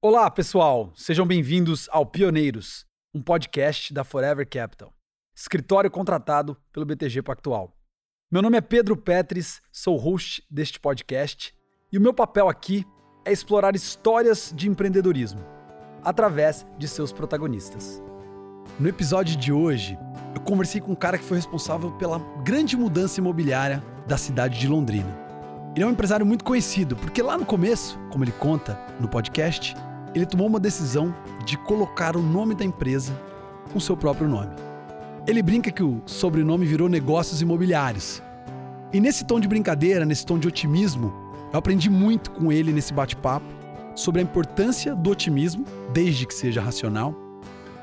Olá, pessoal! Sejam bem-vindos ao Pioneiros, um podcast da Forever Capital, escritório contratado pelo BTG Pactual. Meu nome é Pedro Petris, sou host deste podcast e o meu papel aqui é explorar histórias de empreendedorismo através de seus protagonistas. No episódio de hoje, eu conversei com um cara que foi responsável pela grande mudança imobiliária da cidade de Londrina. Ele é um empresário muito conhecido, porque lá no começo, como ele conta no podcast, ele tomou uma decisão de colocar o nome da empresa com seu próprio nome. Ele brinca que o sobrenome virou negócios imobiliários. E nesse tom de brincadeira, nesse tom de otimismo, eu aprendi muito com ele nesse bate-papo sobre a importância do otimismo, desde que seja racional,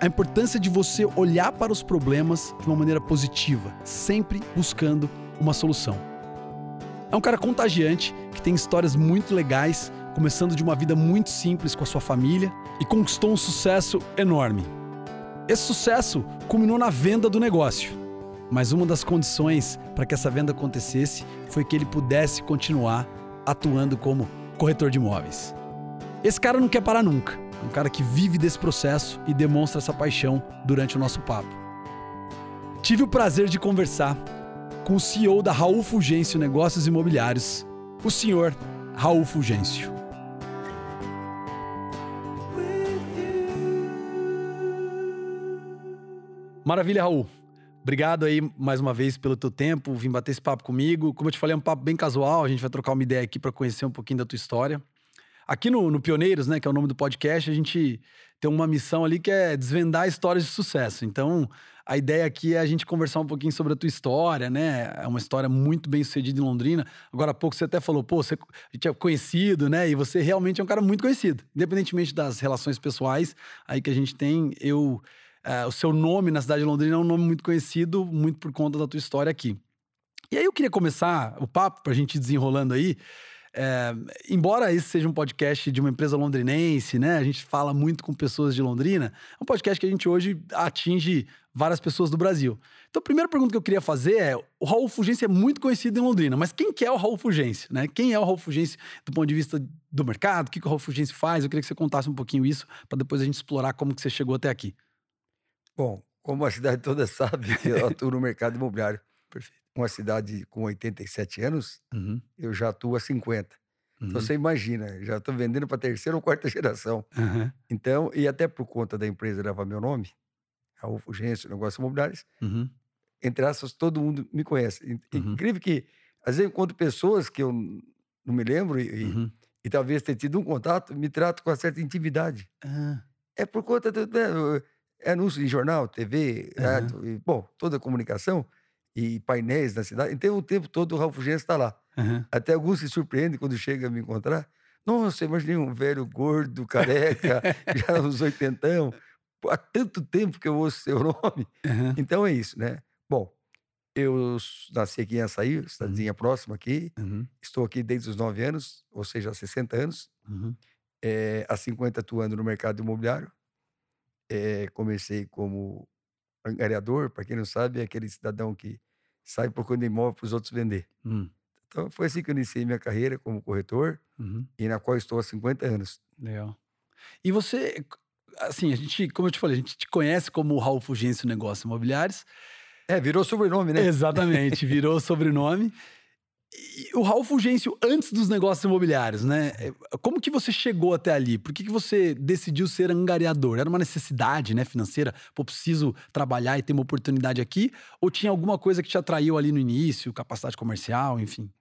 a importância de você olhar para os problemas de uma maneira positiva, sempre buscando uma solução. É um cara contagiante que tem histórias muito legais começando de uma vida muito simples com a sua família e conquistou um sucesso enorme. Esse sucesso culminou na venda do negócio, mas uma das condições para que essa venda acontecesse foi que ele pudesse continuar atuando como corretor de imóveis. Esse cara não quer parar nunca, é um cara que vive desse processo e demonstra essa paixão durante o nosso papo. Tive o prazer de conversar com o CEO da Raul Fulgêncio Negócios Imobiliários, o senhor Raul Fulgêncio. Maravilha, Raul. Obrigado aí mais uma vez pelo teu tempo, vim bater esse papo comigo. Como eu te falei, é um papo bem casual, a gente vai trocar uma ideia aqui para conhecer um pouquinho da tua história. Aqui no, no, Pioneiros, né, que é o nome do podcast, a gente tem uma missão ali que é desvendar histórias de sucesso. Então, a ideia aqui é a gente conversar um pouquinho sobre a tua história, né? É uma história muito bem sucedida em Londrina. Agora há pouco você até falou, pô, você, a gente é conhecido, né? E você realmente é um cara muito conhecido. Independentemente das relações pessoais aí que a gente tem, eu é, o seu nome na cidade de Londrina é um nome muito conhecido, muito por conta da tua história aqui. E aí eu queria começar o papo para a gente ir desenrolando aí. É, embora esse seja um podcast de uma empresa londrinense, né? A gente fala muito com pessoas de Londrina. É um podcast que a gente hoje atinge várias pessoas do Brasil. Então, a primeira pergunta que eu queria fazer é: o Raul Fugência é muito conhecido em Londrina, mas quem que é o Raul Fugência, né? Quem é o Raul Fugência do ponto de vista do mercado? O que, que o Raul Fugência faz? Eu queria que você contasse um pouquinho isso para depois a gente explorar como que você chegou até aqui. Bom, como a cidade toda sabe, eu atuo no mercado imobiliário. Perfeito. Uma cidade com 87 anos, uhum. eu já atuo há 50. Então, uhum. Então você imagina, já estou vendendo para terceira ou quarta geração. Uhum. Então, e até por conta da empresa levar meu nome, a Ufugência, Negócios Imobiliários, uhum. entre aspas, todo mundo me conhece. Uhum. Incrível que, às vezes, eu encontro pessoas que eu não me lembro e, uhum. e, e talvez tenha tido um contato, me trato com uma certa intimidade. Ah. É por conta do. Né, é anúncio em jornal, TV, uhum. rádio, e, bom, toda a comunicação e painéis na cidade. Então, o tempo todo o Ralf Gens está lá. Uhum. Até alguns se surpreendem quando chega a me encontrar. Nossa, imaginei um velho gordo, careca, já uns oitentão. Há tanto tempo que eu ouço seu nome. Uhum. Então é isso, né? Bom, eu nasci aqui em Açaí, cidadezinha uhum. próxima aqui. Uhum. Estou aqui desde os nove anos, ou seja, há 60 anos. É, há 50 atuando no mercado imobiliário. É, comecei como angariador, para quem não sabe, é aquele cidadão que sai procurando imóvel para os outros vender. Hum. Então foi assim que eu iniciei minha carreira como corretor uhum. e na qual estou há 50 anos. Legal. E você, assim, a gente, como eu te falei, a gente te conhece como Raul Fugêncio Negócios Imobiliários. É, virou sobrenome, né? Exatamente, virou sobrenome. O Raul Fulgêncio, antes dos negócios imobiliários, né? É, como que você chegou até ali? Por que, que você decidiu ser angariador? Era uma necessidade né, financeira? Pô, preciso trabalhar e ter uma oportunidade aqui? Ou tinha alguma coisa que te atraiu ali no início, capacidade comercial, enfim?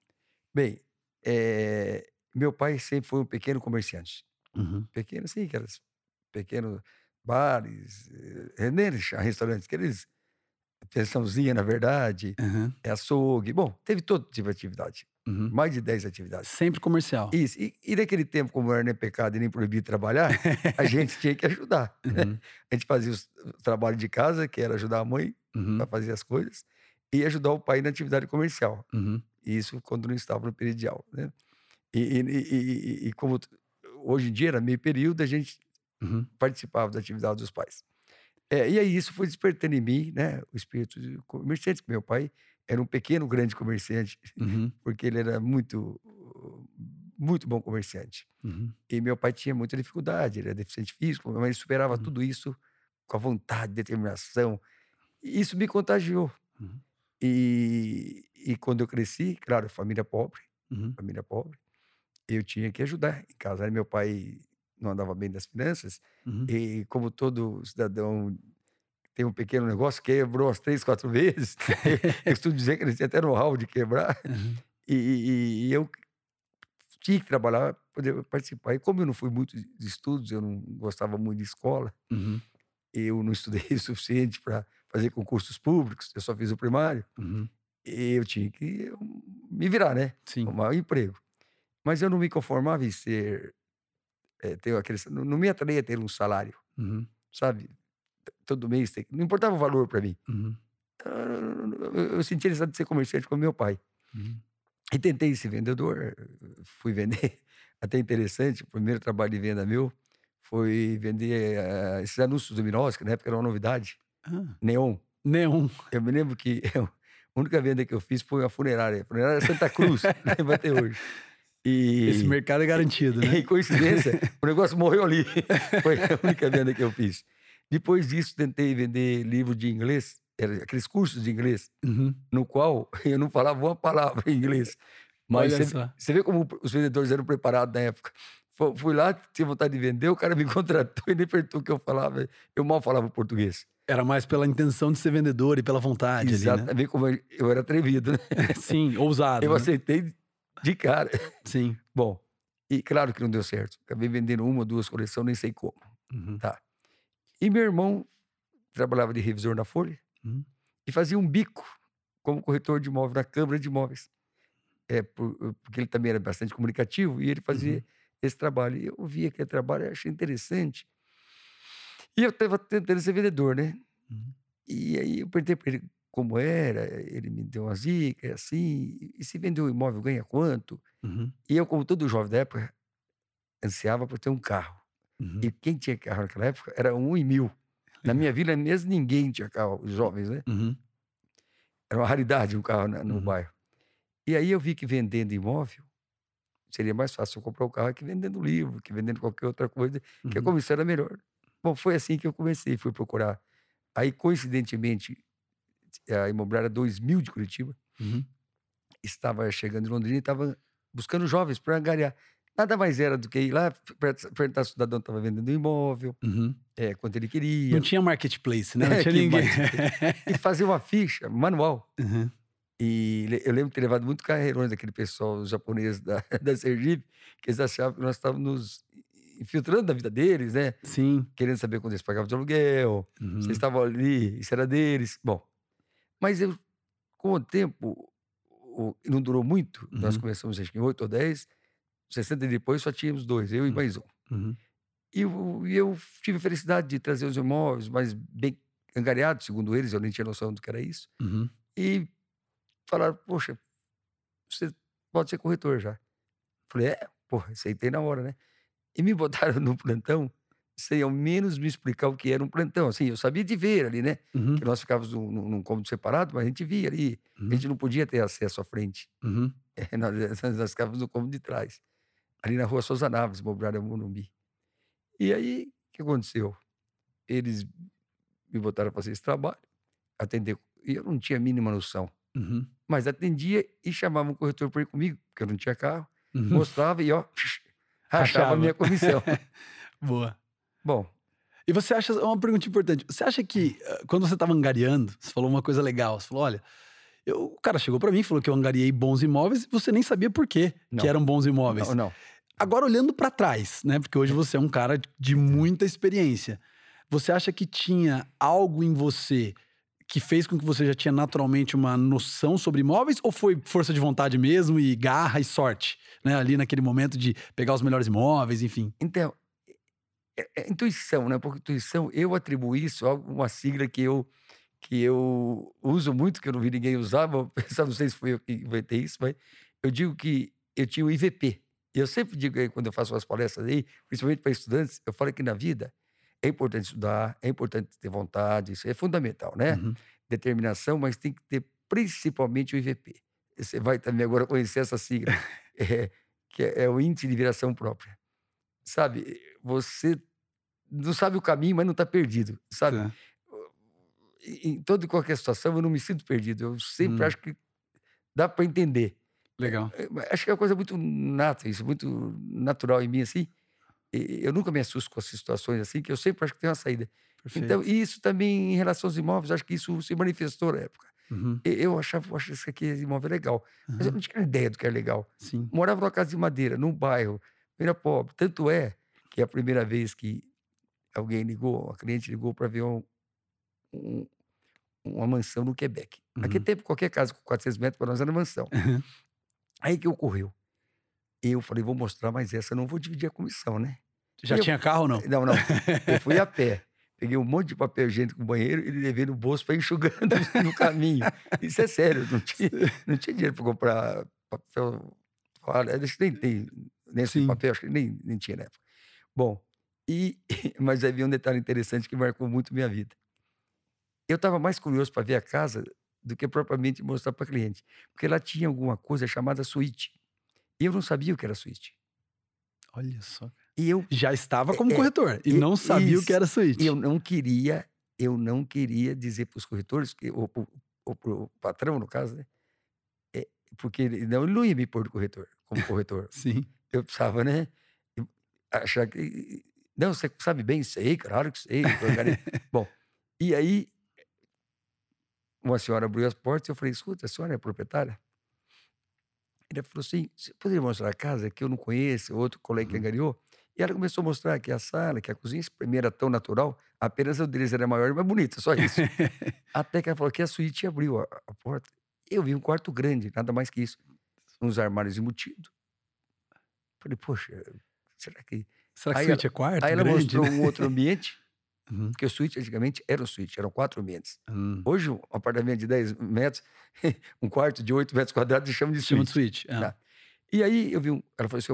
Bem, é... meu pai sempre foi um pequeno comerciante. Uhum. Pequeno, sim, aqueles pequenos bares, eh, restaurantes, aqueles pensãozinha, na verdade, uhum. é açougue. Bom, teve todo tipo de atividade. Uhum. Mais de 10 atividades. Sempre comercial. Isso. E, e naquele tempo, como não era nem pecado e nem proibido trabalhar, a gente tinha que ajudar. Né? Uhum. A gente fazia o trabalho de casa, que era ajudar a mãe uhum. a fazer as coisas, e ajudar o pai na atividade comercial. Uhum. Isso quando não estava no período de aula. Né? E, e, e, e, como hoje em dia era meio período, a gente uhum. participava da atividade dos pais. É, e aí isso foi despertando em mim, né, o espírito de comerciante, que meu pai era um pequeno grande comerciante, uhum. porque ele era muito muito bom comerciante. Uhum. E meu pai tinha muita dificuldade, ele era deficiente físico, mas ele superava uhum. tudo isso com a vontade, determinação. E isso me contagiou. Uhum. E, e quando eu cresci, claro, família pobre, uhum. família pobre, eu tinha que ajudar em casa. Meu pai não andava bem das finanças uhum. e como todo cidadão tem um pequeno negócio, quebrou as três, quatro vezes. eu costumo dizer que ele tinha até know-how de quebrar. Uhum. E, e, e, eu tinha que trabalhar para poder participar. E como eu não fui muito de estudos, eu não gostava muito de escola, uhum. eu não estudei o suficiente para fazer concursos públicos, eu só fiz o primário. Uhum. Eu tinha que me virar, né? Sim. Arrumar um emprego. Mas eu não me conformava em ser. É, ter aquele, não, não me atraía ter um salário, uhum. sabe? Todo mês. Não importava o valor para mim. Uhum. Eu, eu, eu sentia necessidade de ser comerciante com meu pai. Uhum. E tentei ser vendedor, fui vender. Até interessante, o primeiro trabalho de venda meu foi vender uh, esses anúncios luminosos, que na época era uma novidade. Ah. Neon. Neon. Eu me lembro que eu, a única venda que eu fiz foi a funerária. A funerária Santa Cruz, lembro até hoje. E, Esse mercado é garantido, né? E coincidência, o negócio morreu ali. Foi a única venda que eu fiz. Depois disso, tentei vender livro de inglês, aqueles cursos de inglês, uhum. no qual eu não falava uma palavra em inglês. Mas você, você vê como os vendedores eram preparados na época. Fui lá, tinha vontade de vender, o cara me contratou e nem perguntou o que eu falava. Eu mal falava português. Era mais pela intenção de ser vendedor e pela vontade. Exatamente, ali, né? como eu era atrevido, né? Sim, ousado. Eu né? aceitei de cara. Sim. Bom, e claro que não deu certo. Acabei vendendo uma, duas coleções, nem sei como. Uhum. Tá. E meu irmão trabalhava de revisor na Folha uhum. e fazia um bico como corretor de imóveis na Câmara de Imóveis. É, por, porque ele também era bastante comunicativo e ele fazia uhum. esse trabalho. E eu vi aquele trabalho, achei interessante. E eu estava tentando ser vendedor, né? Uhum. E aí eu perguntei para ele como era, ele me deu umas dicas, assim, e se vender um imóvel ganha quanto? Uhum. E eu, como todo jovem da época, ansiava por ter um carro. Uhum. E quem tinha carro naquela época era um em mil. Na minha vila mesmo ninguém tinha carro, os jovens, né? Uhum. Era uma raridade um carro no uhum. bairro. E aí eu vi que vendendo imóvel seria mais fácil eu comprar o um carro que vendendo livro, que vendendo qualquer outra coisa, que a uhum. comissão era melhor. Bom, foi assim que eu comecei, fui procurar. Aí, coincidentemente, a imobiliária 2000 de Curitiba uhum. estava chegando em Londrina e estava buscando jovens para angariar. Nada mais era do que ir lá, perguntar se o cidadão estava vendendo imóvel, uhum. é, quanto ele queria. Não tinha marketplace, né? Não é, tinha ninguém. e fazer uma ficha manual. Uhum. E eu lembro de ter levado muito carreirões daquele pessoal japonês da, da Sergipe, que eles achavam que nós estávamos nos infiltrando na vida deles, né? Sim. Querendo saber quando eles pagavam de aluguel, uhum. se eles estavam ali, isso era deles. Bom, mas eu, com o tempo, não durou muito, uhum. nós começamos acho que em 8 ou 10, 60 depois só tínhamos dois, eu e uhum. mais um. Uhum. E eu, eu, tive a felicidade de trazer os imóveis, mas bem angariados, segundo eles, eu nem tinha noção do que era isso. Uhum. E falaram, poxa, você pode ser corretor já. Falei, é, porra, aceitei na hora, né? E me botaram no plantão sem ao menos me explicar o que era um plantão. Assim, eu sabia de ver ali, né? Uhum. Que nós ficávamos num, num cômodo separado, mas a gente via ali. Uhum. A gente não podia ter acesso à frente. Uhum. É, nós, nós, ficávamos no cômodo de trás. Ali na rua Souza Naves, Mobiliária Monumbi. E aí, o que aconteceu? Eles me botaram para fazer esse trabalho, atender. E eu não tinha a mínima noção. Uhum. Mas atendia e chamava um corretor para ir comigo, porque eu não tinha carro. Uhum. Mostrava e, ó, rachava a minha comissão. Boa. Bom. E você acha, uma pergunta importante, você acha que eh, quando você estava angariando, você falou uma coisa legal, você falou, olha, eu, o cara chegou para mim e falou que eu angariei bons imóveis e você nem sabia por quê não. que eram bons imóveis. Não, não. Agora, olhando para trás, né? Porque hoje você é um cara de muita experiência. Você acha que tinha algo em você que fez com que você já tinha naturalmente uma noção sobre imóveis ou foi força de vontade mesmo e garra e sorte, né? Ali naquele momento de pegar os melhores imóveis, enfim. Então, é, é intuição, né? Porque intuição, eu atribuo isso a uma sigla que eu que eu uso muito, que eu não vi ninguém usar, mas não sei se foi eu que inventei isso, mas eu digo que eu tinha o IVP. Eu sempre digo aí, quando eu faço as palestras aí, principalmente para estudantes, eu falo que na vida é importante estudar, é importante ter vontade, isso é fundamental, né? Uhum. Determinação, mas tem que ter principalmente o IVP. Você vai também agora conhecer essa sigla. É, que é, é o índice de viração própria. Sabe, você não sabe o caminho, mas não está perdido, sabe? É. Em toda e qualquer situação, eu não me sinto perdido. Eu sempre hum. acho que dá para entender. Legal. É, acho que é uma coisa muito nata, isso, muito natural em mim, assim. Eu nunca me assusto com as situações assim, que eu sempre acho que tem uma saída. Então, Perfeito. Então, isso também em relação aos imóveis, acho que isso se manifestou na época. Uhum. Eu achava, achava isso aqui imóvel legal. Uhum. Mas eu não tinha ideia do que era legal. Sim. Morava numa casa de madeira, num bairro, era pobre. Tanto é que a primeira vez que alguém ligou, a cliente ligou para ver um, um, uma mansão no Quebec. Uhum. Naquele tempo, qualquer casa com 400 metros para nós era mansão. Uhum. Aí que ocorreu? Eu falei, vou mostrar, mas essa eu não vou dividir a comissão, né? Já eu, tinha carro ou não? Não, não. Eu fui a pé. Peguei um monte de papel higiênico no banheiro e levei no bolso para enxugando no caminho. Isso é sério, não tinha, não tinha dinheiro para comprar papel. Olha, nem tem, nem esse papel, acho que nem, nem tinha na época. Bom, e, mas havia um detalhe interessante que marcou muito minha vida. Eu estava mais curioso para ver a casa do que propriamente mostrar para cliente, porque ela tinha alguma coisa chamada suíte. E eu não sabia o que era suíte. Olha só. E eu já estava como é, corretor e, não sabia isso, o que era suíte. Eu não queria, eu não queria dizer para os corretores que ou, para o patrão no caso, né? É, porque não, ele não ia me pôr de corretor como corretor. Sim. Eu precisava, né? Achar que não, você sabe bem, sei, claro que sei. Bom, e aí uma senhora abriu as portas e eu falei, escuta, a senhora é proprietária? Ele falou assim, você poderia mostrar a casa que eu não conheço, outro colega que uhum. angariou? E ela começou a mostrar que a sala, que a cozinha, esse primeiro era tão natural, apenas o deles era maior e mais bonita, só isso. Até que ela falou que a suíte abriu a, a, porta. Eu vi um quarto grande, nada mais que isso. Uns armários embutidos. Falei, poxa, será que. Será que a suíte ela, é quarto? Aí ela grande, mostrou né? um outro ambiente. Uhum. Porque o suíte, antigamente, era o suíte, eram quatro ambientes. Uhum. Hoje, um apartamento de 10 metros, um quarto de 8 metros quadrados, chama de suíte. Chama de suíte. É. Tá. E aí eu vi um. Ela falou assim: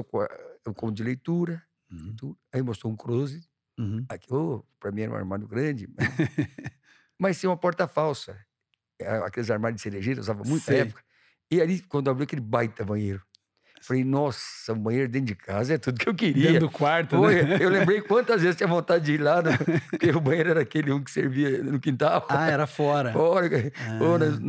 eu como de leitura, uhum. aí mostrou um closet. Uhum. Aqui, oh, para mim era um armário grande, mas, mas tinha uma porta falsa. É, aqueles armários de cerejeira, usava muito na época. E ali, quando abriu aquele baita banheiro, Falei, nossa, o banheiro dentro de casa é tudo que eu queria. Dentro do quarto, Foi, né? Eu lembrei quantas vezes tinha vontade de ir lá, no, porque o banheiro era aquele um que servia no quintal. Ah, era fora. Fora. Ah. Ou nas,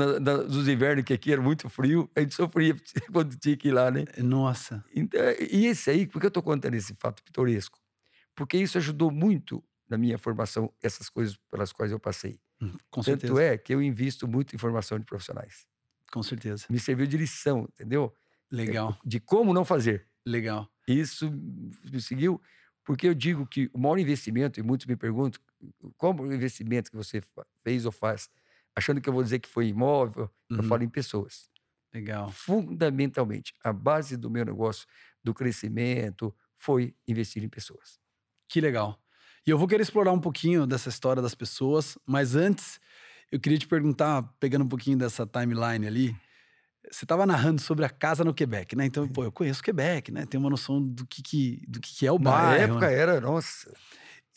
nos invernos, que aqui era muito frio, a gente sofria quando tinha que ir lá, né? Nossa. Então, e esse aí, por que eu tô contando esse fato pitoresco? Porque isso ajudou muito na minha formação, essas coisas pelas quais eu passei. Hum, com Tanto certeza. é que eu invisto muito em formação de profissionais. Com certeza. Me serviu de lição, entendeu? Legal. De como não fazer. Legal. Isso me seguiu, porque eu digo que o maior investimento, e muitos me perguntam, qual o investimento que você fez ou faz? Achando que eu vou dizer que foi imóvel, uhum. eu falo em pessoas. Legal. Fundamentalmente, a base do meu negócio, do crescimento, foi investir em pessoas. Que legal. E eu vou querer explorar um pouquinho dessa história das pessoas, mas antes, eu queria te perguntar, pegando um pouquinho dessa timeline ali, você estava narrando sobre a casa no Quebec, né? Então, pô, eu conheço o Quebec, né? Tenho uma noção do que, que do que, que é o bairro. Na época né? era, nossa.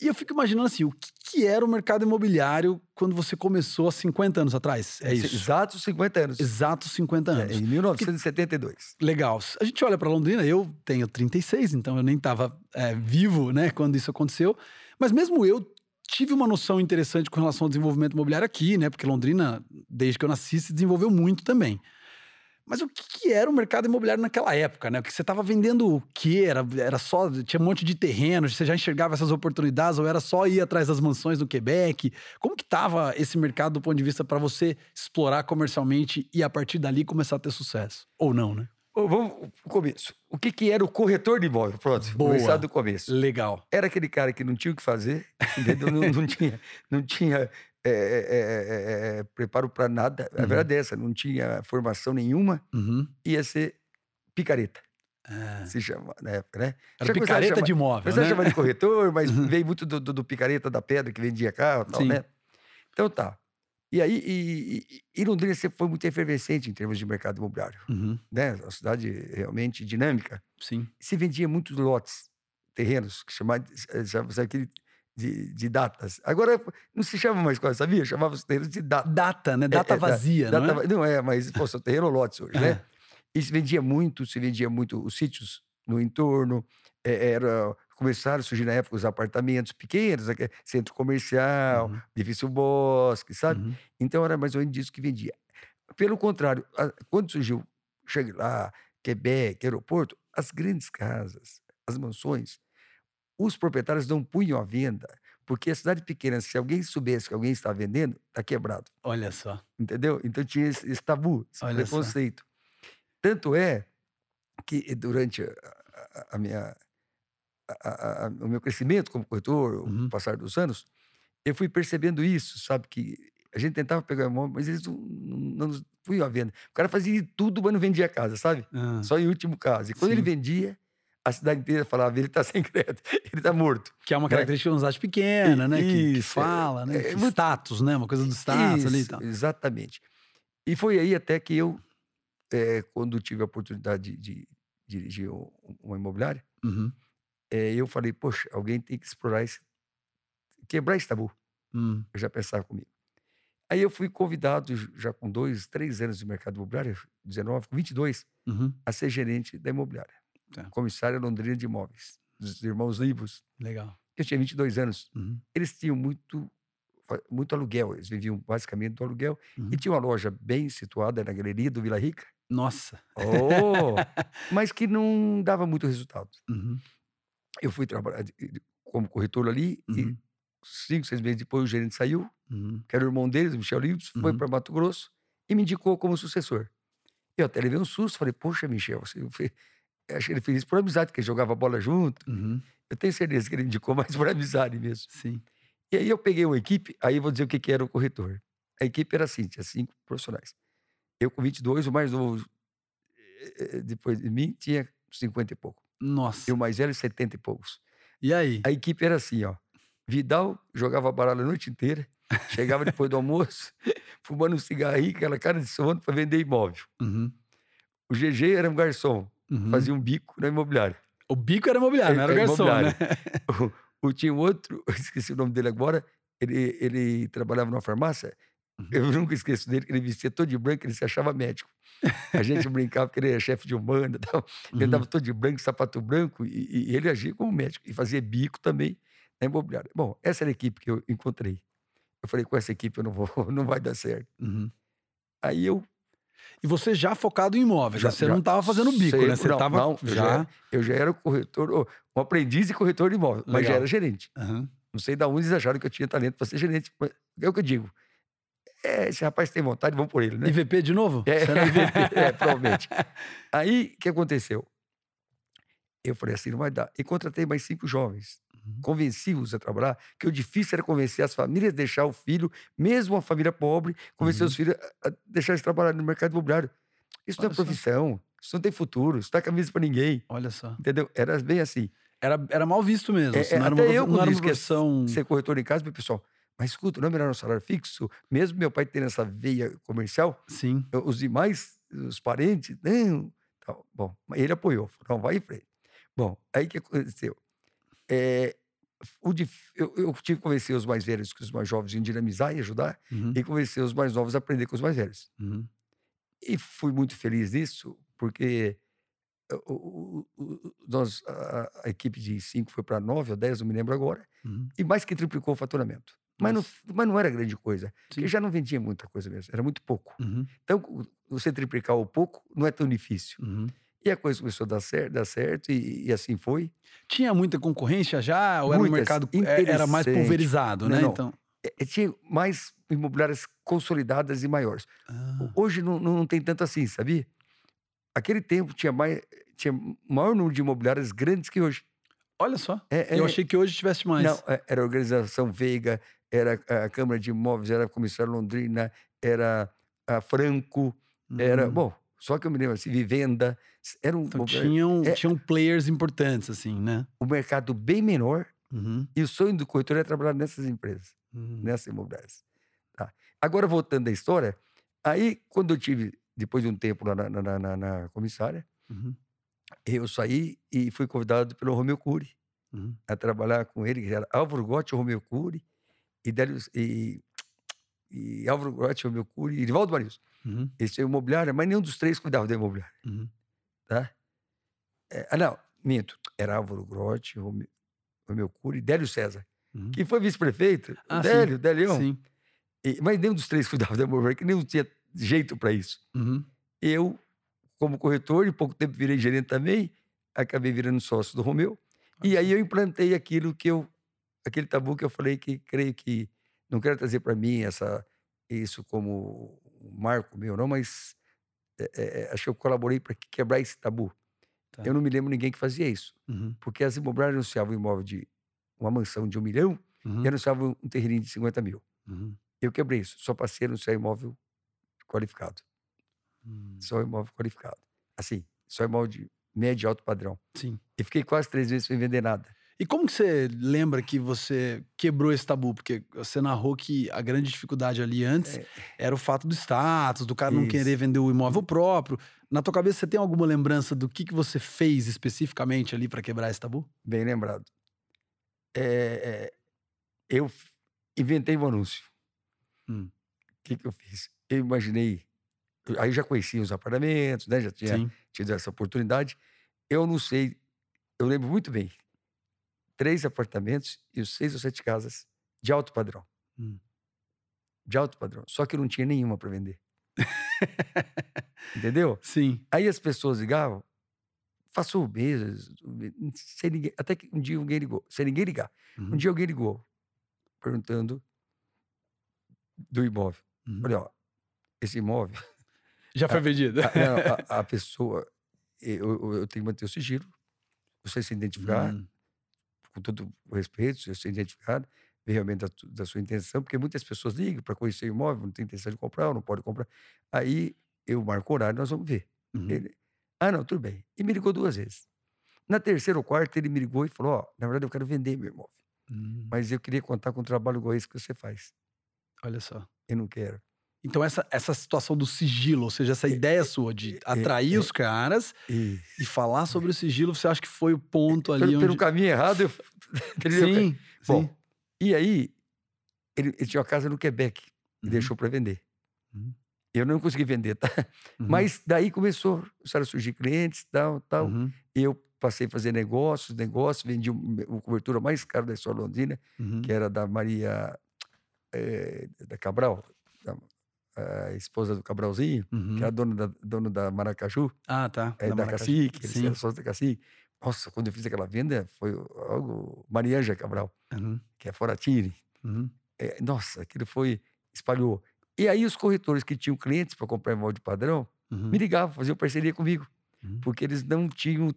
E eu fico imaginando assim, o que, que, era o mercado imobiliário quando você começou há 50 anos atrás? É isso? Exatos 50 anos. Exatos 50 anos. É, em 1972. Que... Legal. A gente olha para Londrina, eu tenho 36, então eu nem estava é, vivo, né, quando isso aconteceu. Mas mesmo eu tive uma noção interessante com relação ao desenvolvimento imobiliário aqui, né? Porque Londrina, desde que eu nasci, se desenvolveu muito também. Mas o que, era o mercado imobiliário naquela época, né? Que você estava vendendo o quê? Era, era só. Tinha um monte de terrenos, você já enxergava essas oportunidades, ou era só ir atrás das mansões do Quebec? Como que estava esse mercado do ponto de vista para você explorar comercialmente e a partir dali começar a ter sucesso? Ou não, né? Vamos pro começo. O que, que era o corretor de imóvel? Pronto, Boa. começar do começo. Legal. Era aquele cara que não tinha o que fazer, não, não, tinha, não tinha é, é, é, preparo para nada. Uhum. A verdade é essa, não tinha formação nenhuma, uhum. ia ser picareta. Ah. Se chama na época, né? Era picareta de imóvel. Você né? chama de corretor, mas uhum. veio muito do, do, do, picareta da pedra que vendia carro e tal, Sim. né? Então tá. E aí, e, e, e, Londrina sempre foi muito efervescente em termos de mercado imobiliário. Uhum. Né? Uma cidade realmente dinâmica. Sim. Se vendia muitos lotes, terrenos, que chamava, sabe aquele de, de, datas. Agora não se chama mais coisa, sabia? Chamava os terrenos de data. Data, né? Data é, é, vazia, data, não é? Não é, mas, pô, são terreno lotes hoje, né? E se vendia muito, se vendia muito os sítios no entorno, é, era começaram a surgir na época os apartamentos pequenos, centro comercial, uhum. edifício bosque, sabe? Uhum. Então era mais ou menos disso que vendia. Pelo contrário, quando surgiu cheguei lá, Quebec, aeroporto, as grandes casas, as mansões, os proprietários não punham à venda, porque a cidade pequena, se alguém soubesse que alguém está vendendo, está quebrado. Olha só. Entendeu? Então tinha esse, esse tabu, esse Olha preconceito. Só. Tanto é que durante a, a, a minha, a, o meu crescimento como corretor, uhum. o passar dos anos, eu fui percebendo isso, sabe? Que a gente tentava pegar o imóvel, mas eles não, não, não à venda. O cara fazia tudo, mas não vendia a casa, sabe? Ah. Só em último caso. E quando Sim. ele vendia, a cidade inteira falava, ele está sem crédito, ele está morto. Que é uma né? característica de uma cidade pequena, né? Que, que, fala, né? É, é, status, né? Uma coisa do status isso, ali e tal. Exatamente. E foi aí até que eu, é, quando tive a oportunidade de, de dirigir uma imobiliária, uhum. é, eu falei, poxa, alguém tem que explorar esse, quebrar esse tabu. Hum. Eu já pensava comigo. Aí eu fui convidado, já com dois, três anos de mercado imobiliário, 19, com 22, uhum. a ser gerente da imobiliária. Tá. Comissária Londrina de Imóveis, dos irmãos Livros. Legal. Eu tinha 22 anos. Uhum. Eles tinham muito, muito aluguel, eles viviam basicamente do aluguel. Uhum. E tinha uma loja bem situada na galeria do Vila Rica. Nossa! Oh, mas que não dava muito resultado. Uhum. Eu fui trabalhar como corretor ali e uhum cinco, seis meses depois, o gerente saiu, uhum. que era o irmão deles, Michel Livros, foi uhum. para Mato Grosso e me indicou como sucessor. Eu até levei um susto, falei, poxa, Michel, você. Acho que ele fez isso por amizade, porque jogava bola junto. Uhum. Eu tenho certeza que ele indicou mais por amizade mesmo. Sim. E aí eu peguei uma equipe, aí vou dizer o que, que era o corretor. A equipe era assim, tinha cinco profissionais. Eu com 22, o mais novo eh, eh, depois de mim tinha 50 e pouco. Nossa. E o mais velho, 70 e poucos. E aí? A equipe era assim, ó. Vidal jogava baralho a noite inteira, chegava depois do almoço, fumando um cigarrinho, aquela cara de sono para vender imóvel. Uhum. O GG era um garçom, uhum. fazia um bico na imobiliária. O bico era imobiliário, não era é, garçom, né? O, o, tinha outro, esqueci o nome dele agora, ele, ele trabalhava numa farmácia, uhum. eu nunca esqueço dele, que ele vestia todo de branco, ele se achava médico. A gente brincava que ele era chefe de umbanda, tal. ele uhum. andava todo de branco, sapato branco, e, e ele agia como médico, e fazia bico também na imobiliária. Bom, essa era a equipe que eu encontrei. Eu falei, com essa equipe eu não vou, não vai dar certo. Uhum. Aí eu. E você já focado em imóveis, já, você já, não estava fazendo bico, sei, né? Você não, tava não, já... Eu, já, eu já era corretor, um aprendiz de corretor de imóveis, mas já era gerente. Uhum. Não sei de onde eles acharam que eu tinha talento para ser gerente. É o que eu digo. É, esse rapaz tem vontade, vamos por ele, né? IVP de novo? É, IVP, é provavelmente. Aí, o que aconteceu? Eu falei assim, não vai dar. E contratei mais cinco jovens. Uhum. Convenci-os a trabalhar, que o difícil era convencer as famílias a deixar o filho, mesmo uma família pobre, convencer uhum. os filhos a deixar eles trabalhar no mercado imobiliário. Isso Olha não é profissão, só. isso não tem futuro, isso não dá camisa para ninguém. Olha só. Entendeu? Era bem assim. Era, era mal visto mesmo. É, assim, não até era uma, eu, não era uma profissão... ser corretor em casa, meu pessoal, mas escuta, não é melhor um salário fixo? Mesmo meu pai tendo essa veia comercial, Sim. os demais, os parentes, não. Então, bom, ele apoiou, falou, não, vai em frente. Bom, aí o que aconteceu? É, dif... eu, eu, tive que convencer os mais velhos que os mais jovens em dinamizar e ajudar, uhum. e convencer os mais novos a aprender com os mais velhos. Uhum. E fui muito feliz nisso, porque o, o, o, nós, a, a, equipe de cinco foi para nove ou dez, não me lembro agora, uhum. e mais que triplicou o faturamento. Mas não, mas não era grande coisa, Sim. porque já não vendia muita coisa mesmo, era muito pouco. Uhum. Então, você triplicar o pouco não é tão difícil. Uhum. E a coisa começou a dar certo, dar certo e, e assim foi. Tinha muita conconcorrência já? Ou era um mercado é, era mais pulverizado, né? Não, Então... É, é, tinha mais imobiliárias consolidadas e maiores. Ah. Hoje não, não tem tanto assim, sabia? Aquele tempo tinha, mais, tinha maior número de imobiliárias grandes que hoje. Olha só. É, Eu é, achei que hoje tivesse mais. Não, era a Organização Veiga, era a Câmara de Imóveis, era a Comissária Londrina, era a Franco, uhum. era. Bom, só que eu me lembro assim, Vivenda. Era um, então, tinham, é, tinham players importantes, assim, né? O mercado bem menor. Uhum. E o sonho do corretor é trabalhar nessas empresas, uhum. nessas imobiliárias. Tá. Agora, voltando à história, aí, quando eu tive, depois de um tempo lá na, na, na, na comissária, uhum. eu saí e fui convidado pelo Romeu Cury uhum. a trabalhar com ele, que era Álvaro Gotti, Romeu Cury e, e, e Álvaro Gotti, Romeu Cury e Rivaldo Marius. Uhum. Esse é imobiliário, mas nenhum dos três cuidava da imobiliária. Uhum. Tá? É, ah, não, Minto, era Álvaro Grotti, Romeu, Romeu Cury Délio César, uhum. que foi vice-prefeito. Ah, Délio, Délião. Sim. E, mas nenhum dos três cuidava da imobiliária, que nenhum tinha jeito para isso. Uhum. Eu, como corretor, em pouco tempo virei gerente também, acabei virando sócio do Romeu. Ah, e aí eu implantei aquilo que eu, aquele tabu que eu falei que creio que não quero trazer para mim essa isso como marco meu, não, mas é, é, acho que eu colaborei para quebrar esse tabu. Tá. Eu não me lembro ninguém que fazia isso. Uhum. Porque as imobiliárias anunciavam um imóvel de uma mansão de um milhão uhum. e anunciavam um terreninho de 50 mil. Uhum. Eu quebrei isso. Só passei a anunciar imóvel qualificado. Hum. Só imóvel qualificado. Assim, só imóvel de médio e alto padrão. Sim. E fiquei quase três vezes sem vender nada. E como que você lembra que você quebrou esse tabu? Porque você narrou que a grande dificuldade ali antes é. era o fato do status, do cara Isso. não querer vender o imóvel próprio. Na tua cabeça, você tem alguma lembrança do que, que você fez especificamente ali para quebrar esse tabu? Bem lembrado. É, é, eu inventei um anúncio. O hum. que, que eu fiz? Eu imaginei. Aí já conhecia os apartamentos, né? já tinha Sim. tido essa oportunidade. Eu não sei, eu lembro muito bem três apartamentos e os seis ou sete casas de alto padrão. Hum. De alto padrão. Só que não tinha nenhuma para vender. Entendeu? Sim. Aí as pessoas ligavam, faço meses, sem ninguém, até que um dia alguém ligou, sem ninguém ligar. Uhum. Um dia alguém ligou, perguntando do imóvel. Uhum. Falei, ó, esse imóvel. Já foi vendido. A, a, a, a pessoa, eu, eu, tenho que manter o sigilo, você se identificar, uhum com todo o respeito, se ser identificado, ver realmente da, da, sua intenção, porque muitas pessoas ligam para conhecer o imóvel, não tem intenção de comprar, ou não pode comprar. Aí eu marco o horário, nós vamos ver. Uhum. Ele, ah, não, tudo bem. E me ligou duas vezes. Na terceira ou quarta, ele me ligou e falou: Ó, oh, na verdade, eu quero vender meu imóvel. Uhum. Mas eu queria contar com um trabalho igual esse que você faz. Olha só. Eu não quero. Então, essa, essa situação do sigilo, ou seja, essa é, ideia é, sua de atrair é, os caras e falar sobre o sigilo, você acha que foi o ponto ali? Pelo, onde... pelo caminho errado, eu. sim, Bom, sim. e aí, ele, ele, tinha uma casa no Quebec e uhum. deixou para vender. Uhum. Eu não consegui vender, tá? Uhum. Mas daí começou, começaram a surgir clientes, tal, tal. Uhum. Eu passei a fazer negócios, negócios, vendi o, cobertura mais cara da história londrina, uhum. que era da Maria é, da Cabral, da, a esposa do Cabralzinho, uhum. que é a dona da, dona da Maracaju. Ah, tá. É, da, da Cacique, eles eram sócios da Cacique. Nossa, quando eu fiz aquela venda, foi algo. Marianja Cabral, uhum. que é Foratini. Uhum. É, nossa, aquilo foi. espalhou. E aí os corretores que tinham clientes para comprar imóvel de padrão uhum. me ligavam, faziam parceria comigo. Uhum. Porque eles não tinham,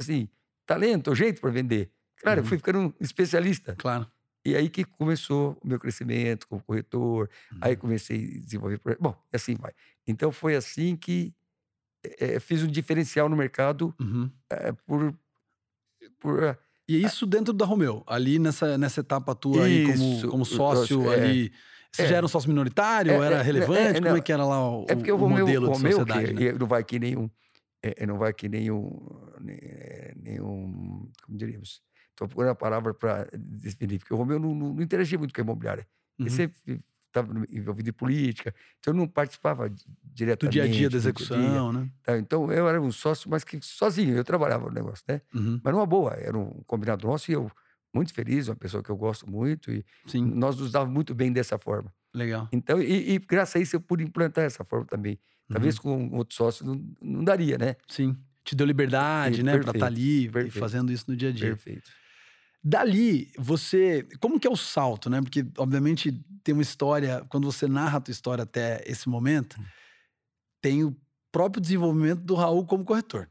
assim, talento ou jeito para vender. Claro, eu fui uhum. ficando um especialista. Claro. E aí que começou o meu crescimento como corretor, uhum. aí comecei a desenvolver. Bom, assim vai. Então foi assim que é, fiz um diferencial no mercado uhum. é, por. por e isso dentro da Romeu, ali nessa, nessa etapa tua aí como, como sócio é, ali. Você é, já era um sócio minoritário? É, era é, relevante? como é que era lá o, é porque o, Romeu, modelo de Romeu, sociedade? Que, né? Não vai que nenhum. não vai que nenhum. Nenhum. Como diríamos? Estou procurando a palavra para definir, porque o Romeu não, não, não, interagia muito com a imobiliária. Uhum. Ele sempre estava envolvido em política, então eu não participava diretamente. Do dia a dia da execução, dia né? Tá, então eu era um sócio, mas que sozinho, eu trabalhava no negócio, né? Uhum. Mas numa boa, era um combinado nosso e eu muito feliz, uma pessoa que eu gosto muito e Sim. nós nos dávamos muito bem dessa forma. Legal. Então, e, e graças a isso eu pude implantar essa forma também. Talvez uhum. com outro sócio não, não daria, né? Sim. Te deu liberdade, e, né? Para estar tá ali perfeito. fazendo isso no dia a dia. Perfeito. Dali, você. Como que é o salto, né? Porque, obviamente, tem uma história. Quando você narra a tua história até esse momento, hum. tem o próprio desenvolvimento do Raul como corretor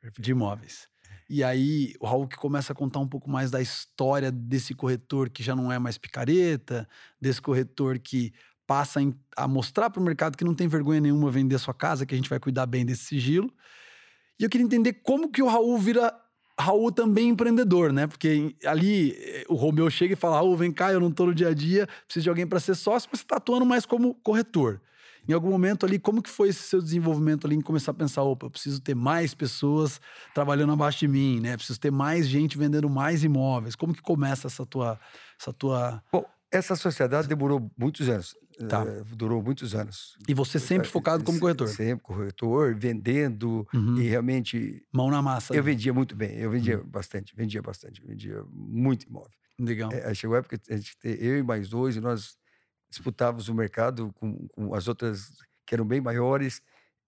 Perfeito. de imóveis. E aí, o Raul que começa a contar um pouco mais da história desse corretor que já não é mais picareta, desse corretor que passa a mostrar para o mercado que não tem vergonha nenhuma vender a sua casa, que a gente vai cuidar bem desse sigilo. E eu queria entender como que o Raul vira Raul também empreendedor, né? Porque ali eh, o Romeu chega e fala: Raul, vem cá, eu não tô no dia a dia, preciso de alguém para ser sócio, mas você tá atuando mais como corretor. Em algum momento ali, como que foi esse seu desenvolvimento ali em começar a pensar, opa, eu preciso ter mais pessoas trabalhando abaixo de mim, né? Preciso ter mais gente vendendo mais imóveis. Como que começa essa tua, essa tua... Bom, essa sociedade demorou muitos anos. Tá. Uh, durou muitos anos. E você sempre focado como corretor? Sempre corretor, vendendo uhum. e realmente. Mão na massa. Eu né? vendia muito bem, eu vendia uhum. bastante, vendia bastante, vendia muito imóvel. Legal. É, chegou a época que a gente, eu e mais dois, nós disputávamos o mercado com, com as outras que eram bem maiores